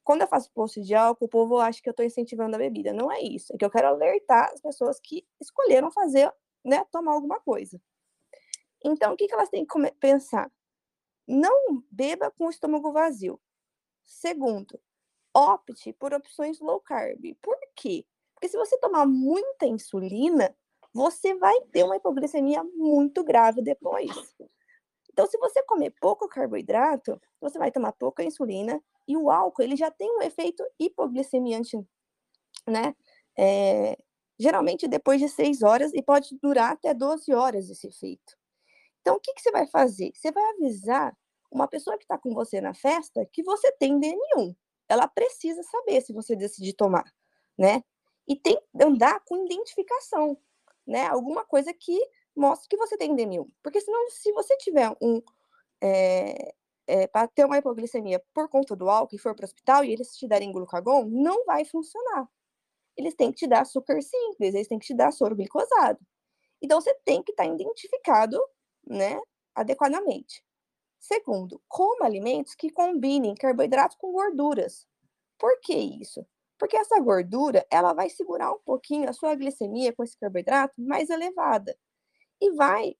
Speaker 6: quando eu faço post de álcool, o povo acha que eu estou incentivando a bebida. Não é isso. É que eu quero alertar as pessoas que escolheram fazer, né, tomar alguma coisa. Então, o que, que elas têm que pensar? Não beba com o estômago vazio. Segundo, opte por opções low carb. Por quê? Porque se você tomar muita insulina, você vai ter uma hipoglicemia muito grave depois. Então, se você comer pouco carboidrato, você vai tomar pouca insulina e o álcool, ele já tem um efeito hipoglicemiante, né? É, geralmente depois de 6 horas e pode durar até 12 horas esse efeito. Então, o que, que você vai fazer? Você vai avisar uma pessoa que está com você na festa que você tem DM1. Ela precisa saber se você decidir tomar, né? E tem andar com identificação, né? Alguma coisa que mostre que você tem DM1. Porque senão, se você tiver um, é, é, para ter uma hipoglicemia por conta do álcool e for para o hospital e eles te derem glucagon, não vai funcionar. Eles têm que te dar açúcar simples, eles têm que te dar soro glicosado. Então, você tem que estar tá identificado né, adequadamente. Segundo, coma alimentos que combinem carboidratos com gorduras. Por que isso? Porque essa gordura, ela vai segurar um pouquinho a sua glicemia com esse carboidrato mais elevada. E vai,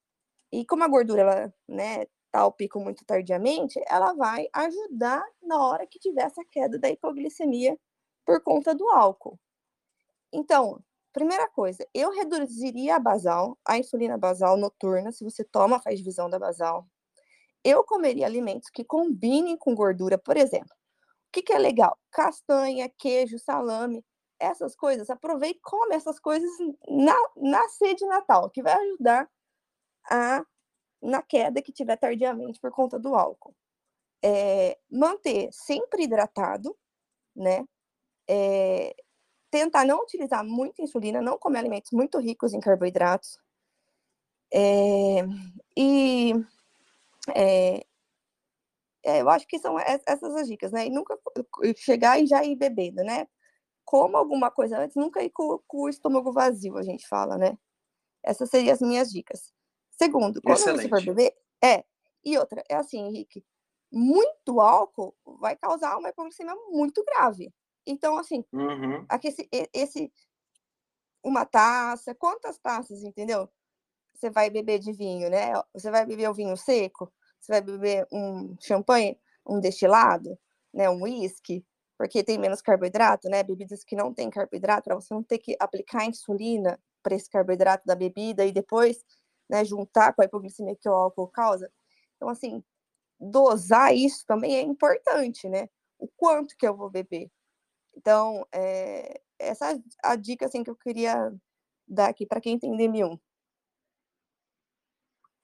Speaker 6: e como a gordura, ela, né, o pico muito tardiamente, ela vai ajudar na hora que tiver essa queda da hipoglicemia por conta do álcool. Então, primeira coisa, eu reduziria a basal, a insulina basal noturna, se você toma, faz divisão da basal. Eu comeria alimentos que combinem com gordura, por exemplo. O que, que é legal? Castanha, queijo, salame, essas coisas. Aproveite e come essas coisas na, na ceia de Natal, que vai ajudar a na queda que tiver tardiamente por conta do álcool. É, manter sempre hidratado, né? É, tentar não utilizar muita insulina, não comer alimentos muito ricos em carboidratos. É, e é, é, eu acho que são essas as dicas, né? E nunca chegar e já ir bebendo, né? Coma alguma coisa antes, nunca ir com, com o estômago vazio, a gente fala, né? Essas seriam as minhas dicas. Segundo, quando Excelente. você for beber, é. E outra, é assim, Henrique, muito álcool vai causar uma hipoglicemia muito grave. Então, assim,
Speaker 1: Uhum.
Speaker 6: aqui esse, esse uma taça, quantas taças, entendeu? Você vai beber de vinho, né? Você vai beber o vinho seco, você vai beber um champanhe, um destilado, né? Um whisky, porque tem menos carboidrato, né? Bebidas que não têm carboidrato, para você não ter que aplicar insulina para esse carboidrato da bebida e depois, né, juntar com a hipoglicemia que o álcool causa. Então, assim, dosar isso também é importante, né? O quanto que eu vou beber. Então, é, essa é a dica assim, que eu queria dar aqui para quem tem DM1.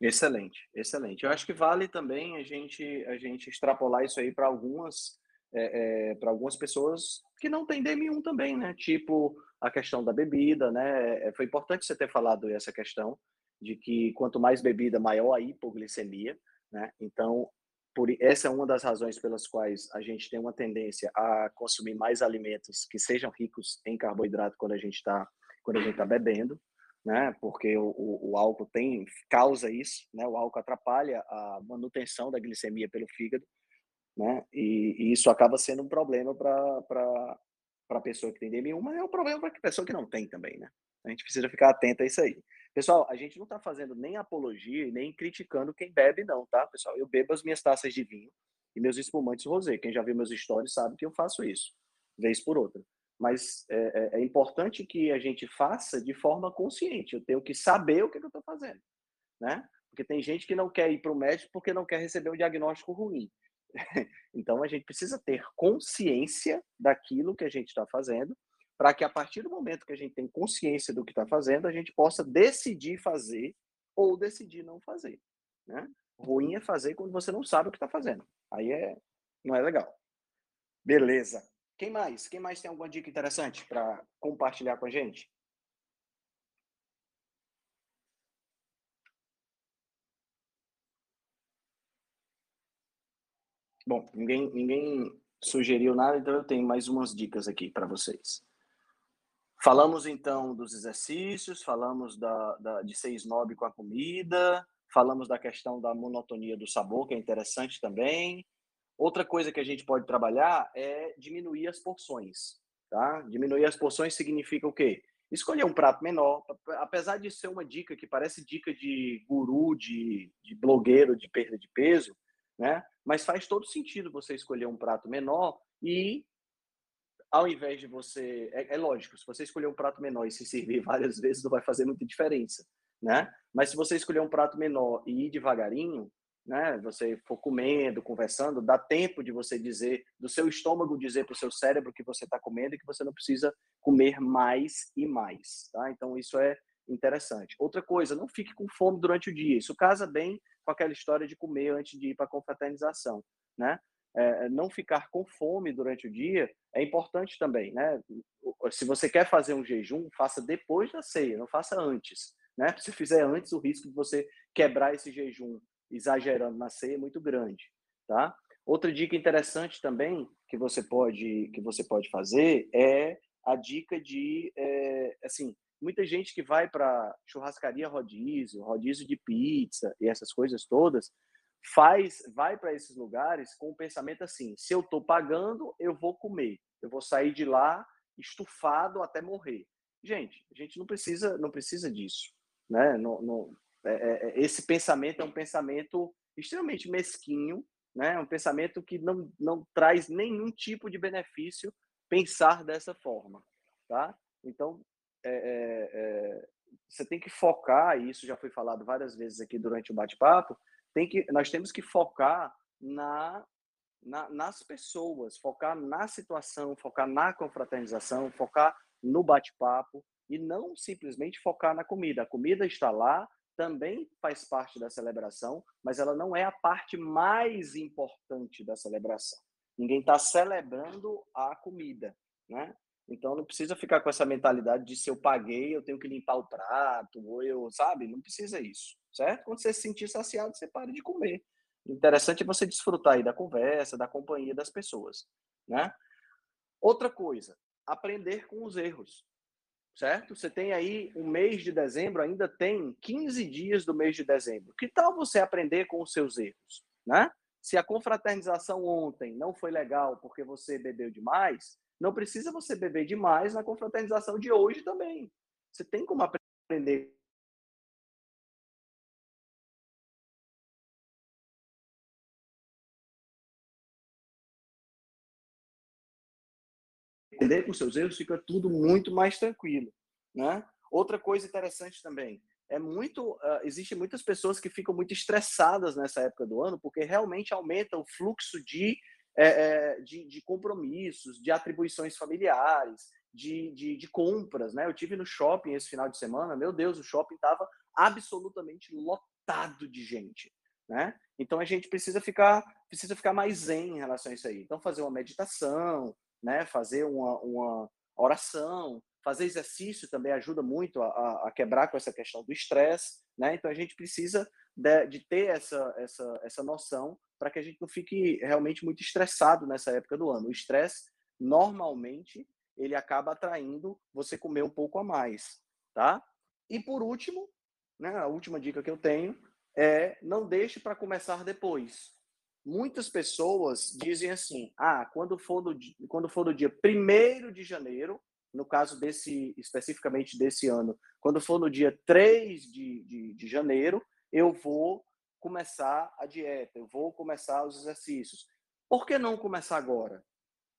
Speaker 1: Excelente, excelente. Eu acho que vale também a gente a gente extrapolar isso aí para algumas é, é, para algumas pessoas que não têm DM1 também, né? Tipo a questão da bebida, né? É, Foi importante você ter falado essa questão de que quanto mais bebida, maior a hipoglicemia, né? Então, por, essa é uma das razões pelas quais a gente tem uma tendência a consumir mais alimentos que sejam ricos em carboidrato quando a gente está quando a gente está bebendo né? Porque o, o, o, álcool tem causa isso, né? O álcool atrapalha a manutenção da glicemia pelo fígado, né? E, e isso acaba sendo um problema para para a pessoa que tem DM1, mas é um problema para pessoa que não tem também, né? A gente precisa ficar atento a isso aí. Pessoal, a gente não está fazendo nem apologia nem criticando quem bebe, não, tá, pessoal? Eu bebo as minhas taças de vinho e meus espumantes rosé. Quem já viu meus stories sabe que eu faço isso, vez por outra mas é, é, é, importante que a gente faça de forma consciente. Eu tenho que saber o que, que eu estou fazendo, né? Porque tem gente que não quer ir para o médico porque não quer receber um diagnóstico ruim. então a gente precisa ter consciência daquilo que a gente está fazendo, para que a partir do momento que a gente tem consciência do que está fazendo, a gente possa decidir fazer ou decidir não fazer, né? Ruim é fazer quando você não sabe o que está fazendo. Aí é não é legal. Beleza. Quem mais? Quem mais tem alguma dica interessante para compartilhar com a gente? Bom, ninguém, ninguém sugeriu nada, então eu tenho mais umas dicas aqui para vocês. Falamos então dos exercícios, falamos da, da, de ser snob com a comida, falamos da questão da monotonia do sabor, que é interessante também. Outra coisa que a gente pode trabalhar é diminuir as porções, tá? Diminuir as porções significa o quê? Escolher um prato menor, apesar de ser uma dica que parece dica de guru, de, de blogueiro de perda de peso, né? Mas faz todo sentido você escolher um prato menor e ao invés de você, é, é, lógico, se você escolher um prato menor e se servir várias vezes, não vai fazer muita diferença, né? Mas se você escolher um prato menor e ir devagarinho, né? Você for comendo, conversando, dá tempo de você dizer, do seu estômago dizer para o seu cérebro que você está comendo e que você não precisa comer mais e mais, tá? Então isso é interessante. Outra coisa, não fique com fome durante o dia. Isso casa bem com aquela história de comer antes de ir para a confraternização, né? É, não ficar com fome durante o dia é importante também, né? Se você quer fazer um jejum, faça depois da ceia, não faça antes, né? Se fizer antes, o risco de você quebrar esse jejum exagerando na ceia é muito grande, tá? Outra dica interessante também que você pode que você pode fazer é a dica de é, assim muita gente que vai para churrascaria rodízio, rodízio de pizza e essas coisas todas faz vai para esses lugares com o pensamento assim: se eu estou pagando, eu vou comer, eu vou sair de lá estufado até morrer. Gente, a gente não precisa não precisa disso, né? Não, não, é, é, é, esse pensamento é um pensamento extremamente mesquinho, né? Um pensamento que não, não traz nenhum tipo de benefício pensar dessa forma, tá? Então, é, é, é você tem que focar, e isso já foi falado várias vezes aqui durante o bate-papo, tem que, nós temos que focar na, na, nas pessoas, focar na situação, focar na confraternização, focar no bate-papo e não simplesmente focar na comida. A comida está lá, também faz parte da celebração, mas ela não é a parte mais importante da celebração. Ninguém está celebrando a comida, né? Então não precisa ficar com essa mentalidade de se eu paguei, eu tenho que limpar o prato, ou eu, sabe? Não precisa isso, certo? Quando você se sentir saciado, você para de comer. O interessante é você desfrutar aí da conversa, da companhia das pessoas, né? Outra coisa, aprender com os erros certo? Você tem aí o mês de dezembro, ainda tem 15 dias do mês de dezembro. Que tal você aprender com os seus erros, né? Se a confraternização ontem não foi legal porque você bebeu demais, não precisa você beber demais na confraternização de hoje também. Você tem como aprender aprender com seus erros, fica tudo muito mais tranquilo, né? Outra coisa interessante também, é muito, uh, existe muitas pessoas que ficam muito estressadas nessa época do ano, porque realmente aumenta o fluxo de, é, de, de, compromissos, de atribuições familiares, de, de, de, compras, né? Eu tive no shopping esse final de semana, meu Deus, o shopping estava absolutamente lotado de gente, né? Então a gente precisa ficar, precisa ficar mais zen em relação a isso aí. Então fazer uma meditação, né? Fazer uma, uma oração, fazer exercício também ajuda muito a, a quebrar com essa questão do estresse, né? Então a gente precisa de, de ter essa, essa, essa noção para que a gente não fique realmente muito estressado nessa época do ano. O estresse, normalmente, ele acaba atraindo você comer um pouco a mais, tá? E por último, né, a última dica que eu tenho é não deixe para começar depois muitas pessoas dizem assim: ah, quando for no, quando for no dia 1 de janeiro, no caso desse, especificamente desse ano, quando for no dia 3 de, de, de janeiro, eu vou começar a dieta, eu vou começar os exercícios. Por que não começar agora?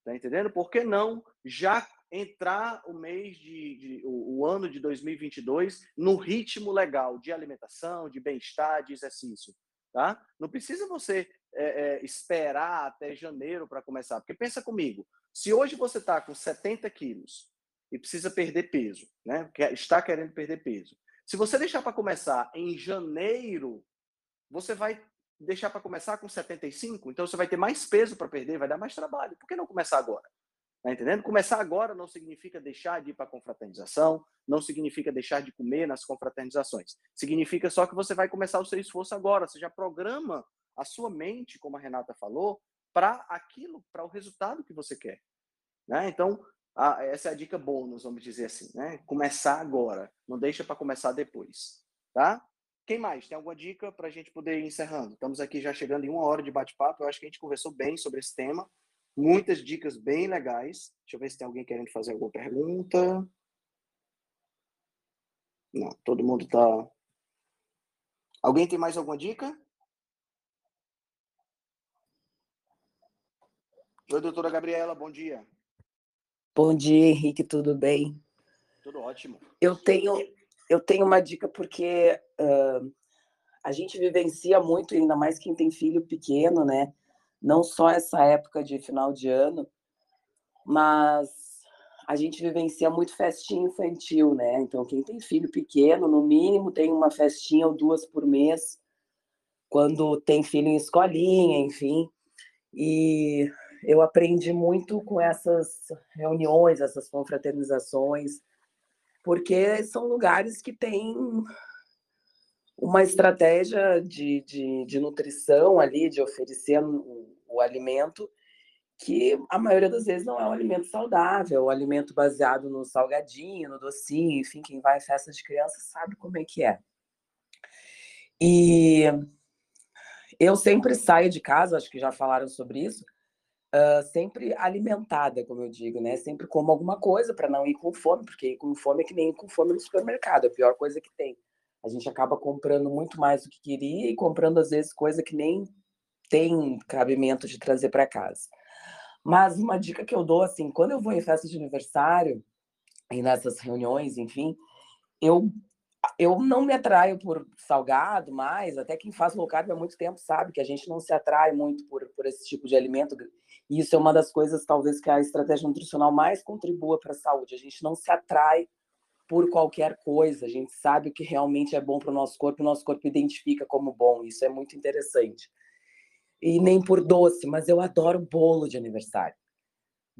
Speaker 1: Tá entendendo? Por que não já entrar o mês de, de o, o, ano de 2022 no ritmo legal de alimentação, de bem-estar, de exercício, tá? Não precisa você é, é, esperar até janeiro para começar. Porque pensa comigo, se hoje você está com 70 quilos e precisa perder peso, né? está querendo perder peso. Se você deixar para começar em janeiro, você vai deixar para começar com 75, então você vai ter mais peso para perder, vai dar mais trabalho. Por que não começar agora? Tá entendendo? Começar agora não significa deixar de ir para a confraternização, não significa deixar de comer nas confraternizações. Significa só que você vai começar o seu esforço agora. Você já programa a sua mente, como a Renata falou, para aquilo, para o resultado que você quer. Né? Então, a, essa é a dica bônus, vamos dizer assim, né? Começar agora, não deixa para começar depois, tá? Quem mais? Tem alguma dica para a gente poder ir encerrando? Estamos aqui já chegando em uma hora de bate-papo. Eu acho que a gente conversou bem sobre esse tema. Muitas dicas bem legais. Deixa eu ver se tem alguém querendo fazer alguma pergunta. Não, todo mundo está. Alguém tem mais alguma dica? Oi, doutora Gabriela, bom dia.
Speaker 7: Bom dia, Henrique, tudo bem?
Speaker 1: Tudo ótimo.
Speaker 7: Eu tenho, eu tenho uma dica porque uh, a gente vivencia muito, ainda mais quem tem filho pequeno, né? Não só essa época de final de ano, mas a gente vivencia muito festinha infantil, né? Então, quem tem filho pequeno, no mínimo, tem uma festinha ou duas por mês, quando tem filho em escolinha, enfim. E eu aprendi muito com essas reuniões, essas confraternizações, porque são lugares que têm uma estratégia de, de, de nutrição ali, de oferecer o, o, alimento, que a maioria das vezes não é um alimento saudável, é um alimento baseado no salgadinho, no docinho, enfim, quem vai em festa de criança sabe como é que é. E eu sempre saio de casa, acho que já falaram sobre isso, uh, sempre alimentada, como eu digo, né? Sempre como alguma coisa para não ir com fome, porque ir com fome é que nem ir com fome no supermercado, é a pior coisa que tem. A gente acaba comprando muito mais do que queria e comprando, às vezes, coisa que nem tem cabimento de trazer para casa. Mas uma dica que eu dou, assim, quando eu vou em festa de aniversário, e nessas reuniões, enfim, eu eu não me atraio por salgado mais, até quem faz low carb há muito tempo sabe que a gente não se atrai muito por, por esse tipo de alimento. E isso é uma das coisas, talvez, que a estratégia nutricional mais contribua para a saúde. A gente não se atrai por qualquer coisa, a gente sabe o que realmente é bom para o nosso corpo, o nosso corpo identifica como bom. Isso é muito interessante. E nem por doce, mas eu adoro bolo de aniversário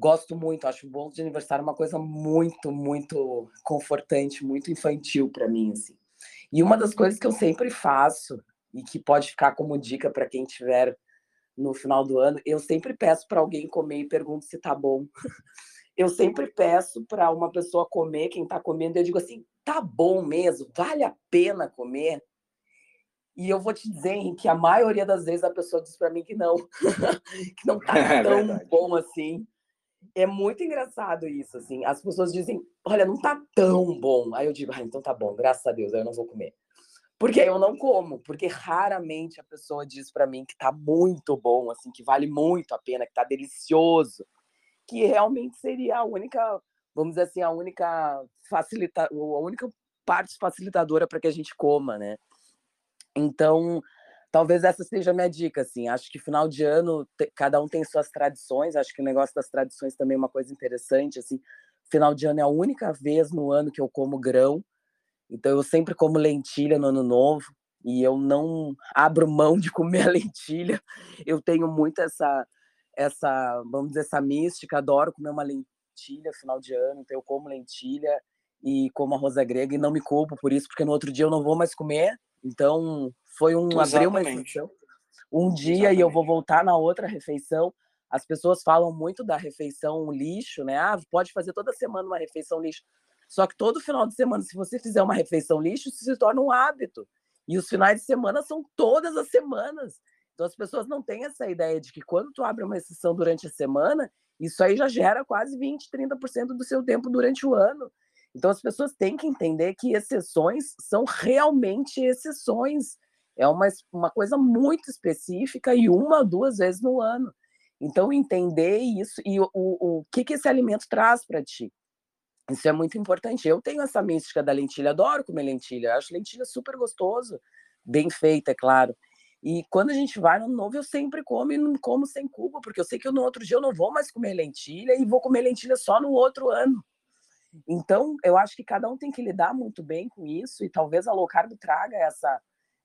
Speaker 7: gosto muito, acho o bolo de aniversário uma coisa muito, muito confortante, muito infantil para mim, assim. E uma das coisas que eu sempre faço e que pode ficar como dica para quem tiver no final do ano, eu sempre peço para alguém comer e pergunto se tá bom. eu sempre peço para uma pessoa comer, quem está comendo, eu digo assim, tá bom mesmo, vale a pena comer. E eu vou te dizer, Henrique, que a maioria das vezes a pessoa diz para mim que não, que não tá é tão verdade. bom assim. É muito engraçado isso, assim. As pessoas dizem, olha, não tá tão bom. Aí eu digo, ah, então tá bom, graças a Deus, aí eu não vou comer. Porque eu não como, porque raramente a pessoa diz para mim que tá muito bom, assim, que vale muito a pena, que tá delicioso, que realmente seria a única, vamos dizer assim, a única facilita, a única parte facilitadora para que a gente coma, né? Então, talvez essa seja a minha dica, assim. Acho que final de ano, cada um tem suas tradições. Acho que o negócio das tradições também é uma coisa interessante, assim. Final de ano é a única vez no ano que eu como grão. Então, eu sempre como lentilha no ano novo. E eu não abro mão de comer a lentilha. Eu tenho muito essa, essa vamos dizer, essa mística. Adoro comer uma lentilha final de ano. Então, eu como lentilha e como arroz grega. E não me culpo por isso, porque no outro dia eu não vou mais comer então, foi um Exatamente. abrir uma exceção. Um dia Exatamente. e eu vou voltar na outra refeição. As pessoas falam muito da refeição lixo, né? Ah, pode fazer toda semana uma refeição lixo. Só que todo final de semana, se você fizer uma refeição lixo, isso se torna um hábito. E os finais de semana são todas as semanas. Então as pessoas não têm essa ideia de que quando tu abre uma exceção durante a semana, isso aí já gera quase 20, 30% do seu tempo durante o ano. Então as pessoas têm que entender que exceções são realmente exceções. É uma, uma coisa muito específica e uma, duas vezes no ano. Então, entender isso e o, o, o que, que esse alimento traz para ti. Isso é muito importante. Eu tenho essa mística da lentilha, adoro comer lentilha, acho lentilha super gostoso, bem feita, é claro. E quando a gente vai no novo, eu sempre como e não como sem culpa, porque eu sei que no outro dia eu não vou mais comer lentilha e vou comer lentilha só no outro ano. Então, eu acho que cada um tem que lidar muito bem com isso, e talvez a low carb traga essa,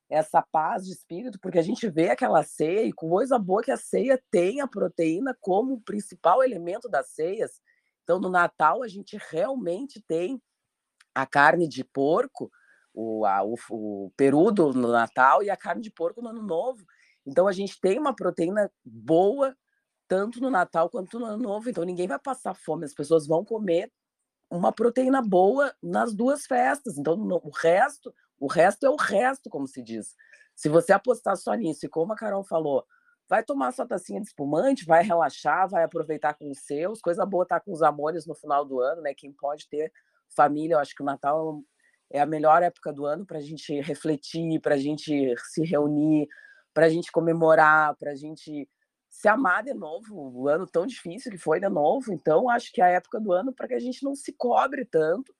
Speaker 7: essa paz de espírito, porque a gente vê aquela ceia, e coisa boa que a ceia tem a proteína como principal elemento das ceias. Então, no Natal, a gente realmente tem a carne de porco, o, a, o, o no Natal e a carne de porco no Ano Novo. Então, a gente tem uma proteína boa tanto no Natal quanto no Ano Novo. Então, ninguém vai passar fome, as pessoas vão comer uma proteína boa nas duas festas. Então, o resto, o resto é o resto, como se diz. Se você apostar só nisso, e como a Carol falou, vai tomar sua tacinha de espumante, vai relaxar, vai aproveitar com os seus. Coisa boa estar tá com os amores no final do ano, né? Quem pode ter família, eu acho que o Natal é a melhor época do ano para a gente refletir, para a gente se reunir, para a gente comemorar, para a gente se amar de novo, o ano tão difícil que foi de novo. Então, acho que é a época do ano para que a gente não se cobre tanto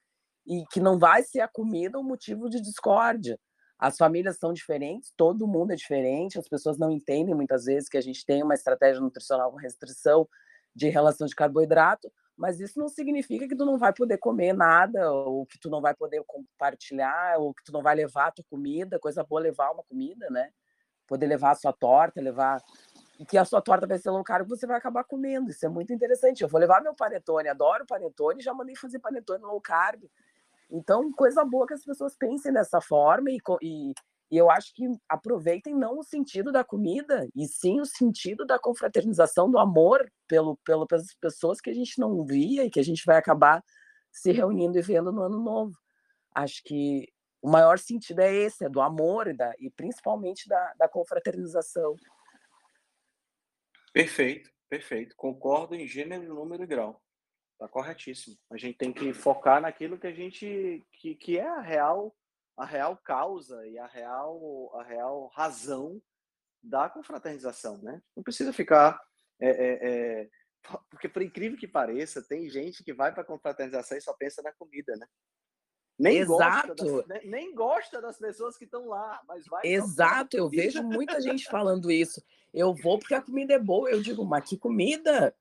Speaker 7: e que não vai ser a comida um motivo de discórdia. As famílias são diferentes, todo mundo é diferente, as pessoas não entendem muitas vezes que a gente tem uma estratégia nutricional com restrição de relação de carboidrato, mas isso não significa que tu não vai poder comer nada, ou que tu não vai poder compartilhar, ou que tu não vai levar a tua comida, coisa boa levar uma comida, né? Poder levar a sua torta, levar que a sua torta vai ser low carb, você vai acabar comendo. Isso é muito interessante. Eu vou levar meu panetone, adoro panetone, já mandei fazer panetone low carb. Então, coisa boa que as pessoas pensem dessa forma e, e, e eu acho que aproveitem não o sentido da comida, e sim o sentido da confraternização, do amor pelo, pelo, pelas pessoas que a gente não via e que a gente vai acabar se reunindo e vendo no ano novo. Acho que o maior sentido é esse, é do amor e, da, e principalmente da, da confraternização.
Speaker 1: Perfeito, perfeito. Concordo em gênero, número e grau. Tá corretíssimo. A gente tem que focar naquilo que a gente que, que é a real a real causa e a real a real razão da confraternização, né? Não precisa ficar é, é, porque por incrível que pareça, tem gente que vai para a confraternização e só pensa na comida, né? Nem Exato. Gosta das, nem gosta das pessoas que estão lá, mas vai.
Speaker 7: Exato, eu vejo muita gente falando isso. Eu vou porque a comida é boa. Eu digo, mas que comida?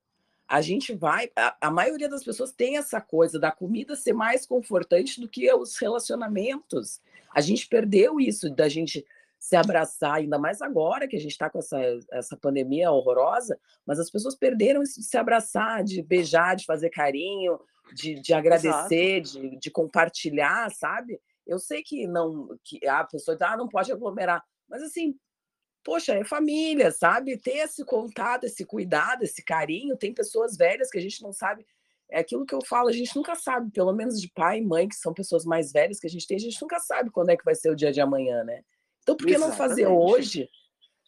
Speaker 7: A gente vai. A, a maioria das pessoas tem essa coisa da comida ser mais confortante do que os relacionamentos. A gente perdeu isso da gente se abraçar, ainda mais agora que a gente está com essa, essa pandemia horrorosa, mas as pessoas perderam isso de se abraçar, de beijar, de fazer carinho, de, de agradecer, de, de, compartilhar, sabe? Eu sei que não, que a pessoa ah, não pode aglomerar, mas assim, poxa, é família, sabe? Ter esse contato, esse cuidado, esse carinho. Tem pessoas velhas que a gente não sabe. É aquilo que eu falo, a gente nunca sabe, pelo menos de pai e mãe, que são pessoas mais velhas que a gente tem, a gente nunca sabe quando é que vai ser o dia de amanhã, né? Então, por que não fazer hoje?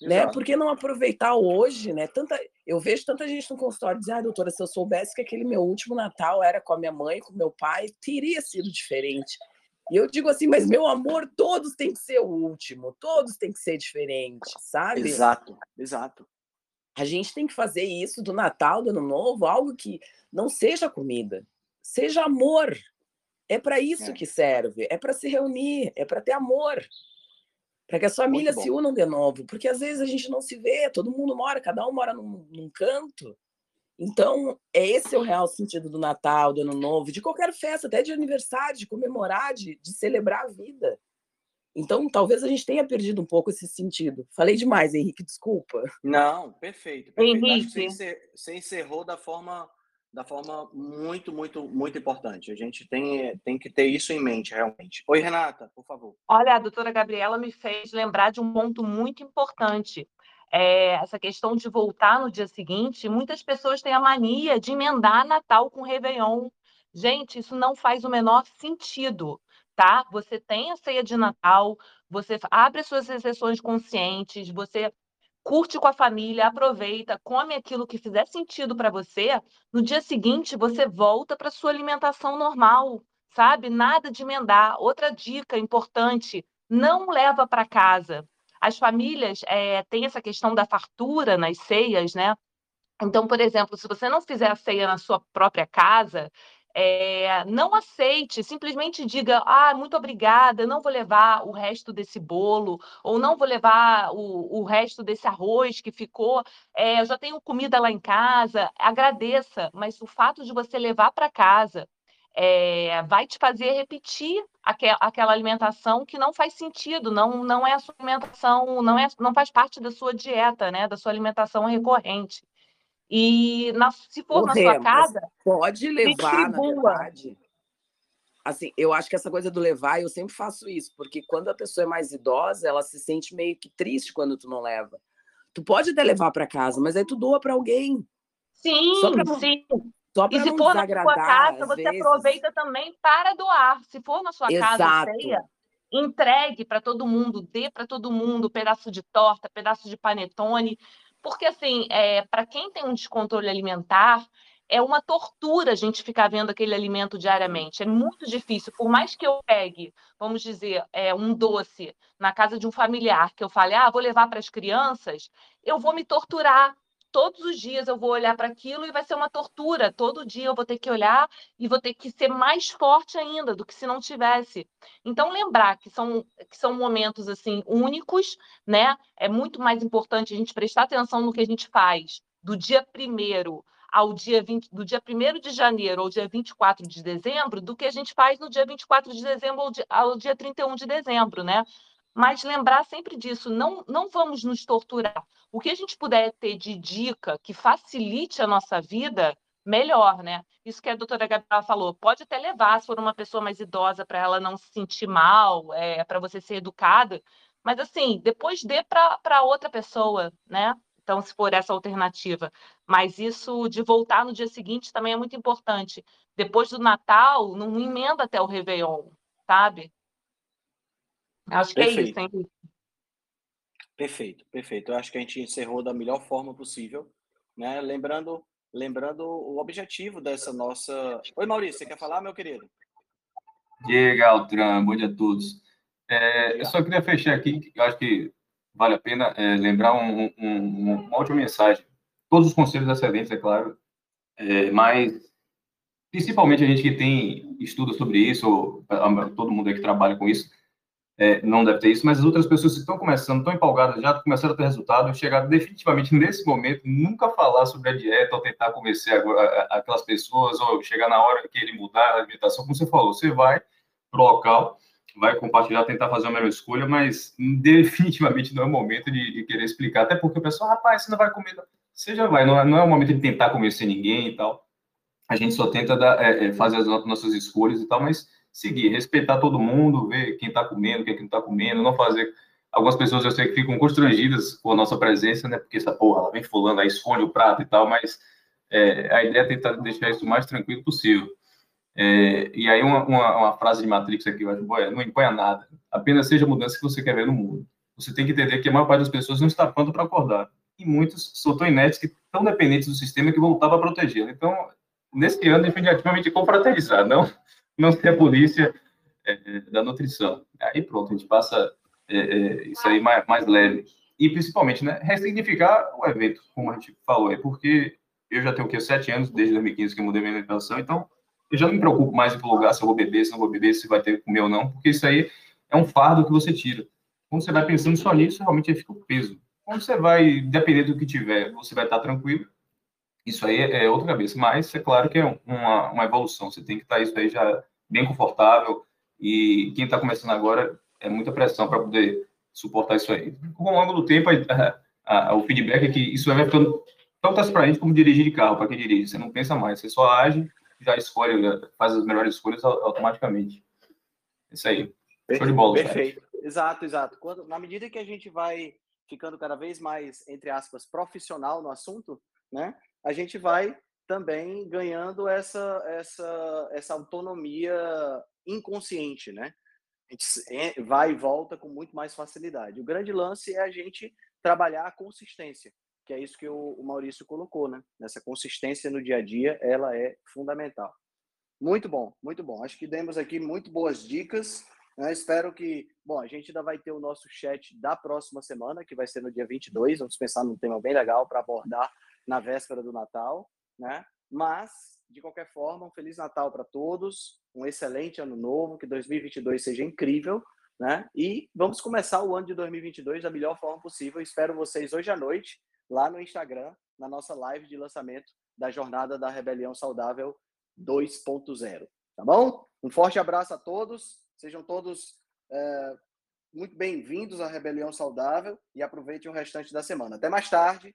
Speaker 7: Né? Por que não aproveitar hoje, né? Tanta, eu vejo tanta gente no consultório dizer, ah, doutora, se eu soubesse que aquele meu último Natal era com a minha mãe, com meu pai, teria sido diferente. E eu digo assim, mas meu amor, todos têm que ser o último, todos têm que ser diferentes, sabe?
Speaker 1: Exato, exato.
Speaker 7: A gente tem que fazer isso do Natal, do Ano Novo, algo que não seja comida, seja amor. É para isso é. que serve, é para se reunir, é para ter amor para que as famílias se unam de novo, porque às vezes a gente não se vê, todo mundo mora, cada um mora num, num canto. Então, é esse é o real sentido do Natal, do Ano Novo, de qualquer festa, até de aniversário, de comemorar, de, de celebrar a vida. Então, talvez a gente tenha perdido um pouco esse sentido. Falei demais, Henrique, desculpa.
Speaker 1: Não, perfeito. perfeito. Henrique. Você encerrou da forma da forma muito, muito, muito importante. A gente tem, tem que ter isso em mente, realmente. Oi, Renata, por favor.
Speaker 3: Olha, a doutora Gabriela me fez lembrar de um ponto muito importante. É, essa questão de voltar no dia seguinte, muitas pessoas têm a mania de emendar Natal com Réveillon. Gente, isso não faz o menor sentido, tá? Você tem a ceia de Natal, você abre as suas exceções conscientes, você curte com a família, aproveita, come aquilo que fizer sentido para você. No dia seguinte, você volta para sua alimentação normal, sabe? Nada de emendar. Outra dica importante: não leva para casa. As famílias é, têm essa questão da fartura nas ceias, né? Então, por exemplo, se você não fizer a ceia na sua própria casa, é, não aceite, simplesmente diga: ah, muito obrigada, não vou levar o resto desse bolo, ou não vou levar o, o resto desse arroz que ficou, é, eu já tenho comida lá em casa. Agradeça, mas o fato de você levar para casa é, vai te fazer repetir aquel, aquela alimentação que não faz sentido, não, não é a sua alimentação, não, é, não faz parte da sua dieta, né, da sua alimentação recorrente. E na, se for Corremos. na sua casa.
Speaker 7: Pode levar, na verdade. Assim, eu acho que essa coisa do levar, eu sempre faço isso, porque quando a pessoa é mais idosa, ela se sente meio que triste quando tu não leva. Tu pode até levar para casa, mas aí tu doa para alguém.
Speaker 3: Sim, não, sim. Só e se for na sua casa, você vezes. aproveita também para doar. Se for na sua Exato. casa ceia, entregue para todo mundo, dê para todo mundo pedaço de torta, pedaço de panetone, porque, assim, é, para quem tem um descontrole alimentar, é uma tortura a gente ficar vendo aquele alimento diariamente. É muito difícil. Por mais que eu pegue, vamos dizer, é, um doce na casa de um familiar, que eu fale, ah, vou levar para as crianças, eu vou me torturar todos os dias eu vou olhar para aquilo e vai ser uma tortura. Todo dia eu vou ter que olhar e vou ter que ser mais forte ainda do que se não tivesse. Então lembrar que são que são momentos assim únicos, né? É muito mais importante a gente prestar atenção no que a gente faz do dia primeiro ao dia 20, do dia 1 de janeiro ao dia 24 de dezembro do que a gente faz no dia 24 de dezembro ao dia, ao dia 31 de dezembro, né? Mas lembrar sempre disso, não, não vamos nos torturar. O que a gente puder ter de dica que facilite a nossa vida, melhor, né? Isso que a doutora Gabriela falou, pode até levar, se for uma pessoa mais idosa, para ela não se sentir mal, é, para você ser educada, mas assim, depois dê para outra pessoa, né? Então, se for essa alternativa. Mas isso de voltar no dia seguinte também é muito importante. Depois do Natal, não emenda até o Réveillon, sabe? Acho que Perfeito. é isso, hein?
Speaker 1: Perfeito, perfeito. Eu acho que a gente encerrou da melhor forma possível, né? Lembrando, lembrando o objetivo dessa nossa. Oi, Maurício, você quer falar, meu querido?
Speaker 8: Diga, Altran, bom dia a todos. É, eu só queria fechar aqui, eu acho que vale a pena é, lembrar um, um, uma última mensagem. Todos os conselhos excelentes, é claro, é, mas principalmente a gente que tem estudo sobre isso, ou, todo mundo aí que trabalha com isso, é, não deve ter isso, mas as outras pessoas que estão começando, estão empolgadas, já começaram a ter resultado, chegar definitivamente nesse momento, nunca falar sobre a dieta ou tentar convencer agora, aquelas pessoas, ou chegar na hora que ele mudar a alimentação, como você falou, você vai para o local, vai compartilhar, tentar fazer a melhor escolha, mas definitivamente não é o momento de, de querer explicar, até porque o pessoal, rapaz, você não vai comer, você já vai, não é, não é o momento de tentar convencer ninguém e tal, a gente só tenta dar, é, é fazer as nossas escolhas e tal, mas seguir, respeitar todo mundo, ver quem está comendo, quem não está comendo, não fazer. Algumas pessoas eu sei que ficam constrangidas com a nossa presença, né? Porque essa porra, ela vem fulano, aí esconde o prato e tal, mas é, a ideia é tentar deixar isso o mais tranquilo possível. É, e aí uma, uma, uma, frase de Matrix aqui, eu acho, boa, não imponha nada, apenas seja a mudança que você quer ver no mundo. você tem que entender que a maior parte das pessoas não está pronta para acordar. E muitos são tão que estão dependentes do sistema que vão lutar para protegê-lo. Então, nesse ano, definitivamente, confraternizar, não, não ser a polícia é, da nutrição. Aí pronto, a gente passa é, é, isso aí mais, mais leve. E, principalmente, né, ressignificar o evento, como a gente falou, é porque eu já tenho o quê? Sete anos, desde 2015 que eu mudei minha alimentação, então eu já não me preocupo mais em lugar se eu vou beber, se não vou beber, se vai ter que comer ou não, porque isso aí é um fardo que você tira. Quando você vai pensando só nisso, realmente fica o peso. Quando você vai, dependendo do que tiver, você vai estar tranquilo. Isso aí é outra cabeça. Mas é claro que é uma, uma evolução. Você tem que estar isso aí já bem confortável. E quem está começando agora é muita pressão para poder suportar isso aí. Com o longo do tempo, a, a, o feedback é que isso vai ficando tão transparente como dirigir de carro, para quem dirige. Você não pensa mais, você só age, já escolhe, faz as melhores escolhas automaticamente. Isso aí. Show de bola.
Speaker 1: Perfeito. Exato, exato. Quando, na medida que a gente vai ficando cada vez mais, entre aspas, profissional no assunto, né? A gente vai também ganhando essa, essa, essa autonomia inconsciente, né? A gente vai e volta com muito mais facilidade. O grande lance é a gente trabalhar a consistência, que é isso que o Maurício colocou, né? Nessa consistência no dia a dia, ela é fundamental. Muito bom, muito bom. Acho que demos aqui muito boas dicas. Né? Espero que. Bom, a gente ainda vai ter o nosso chat da próxima semana, que vai ser no dia 22. Vamos pensar num tema bem legal para abordar na véspera do Natal. Né? Mas, de qualquer forma, um Feliz Natal para todos, um excelente ano novo, que 2022 seja incrível. Né? E vamos começar o ano de 2022 da melhor forma possível. Espero vocês hoje à noite, lá no Instagram, na nossa live de lançamento da Jornada da Rebelião Saudável 2.0. Tá bom? Um forte abraço a todos. Sejam todos é, muito bem-vindos à Rebelião Saudável e aproveitem o restante da semana. Até mais tarde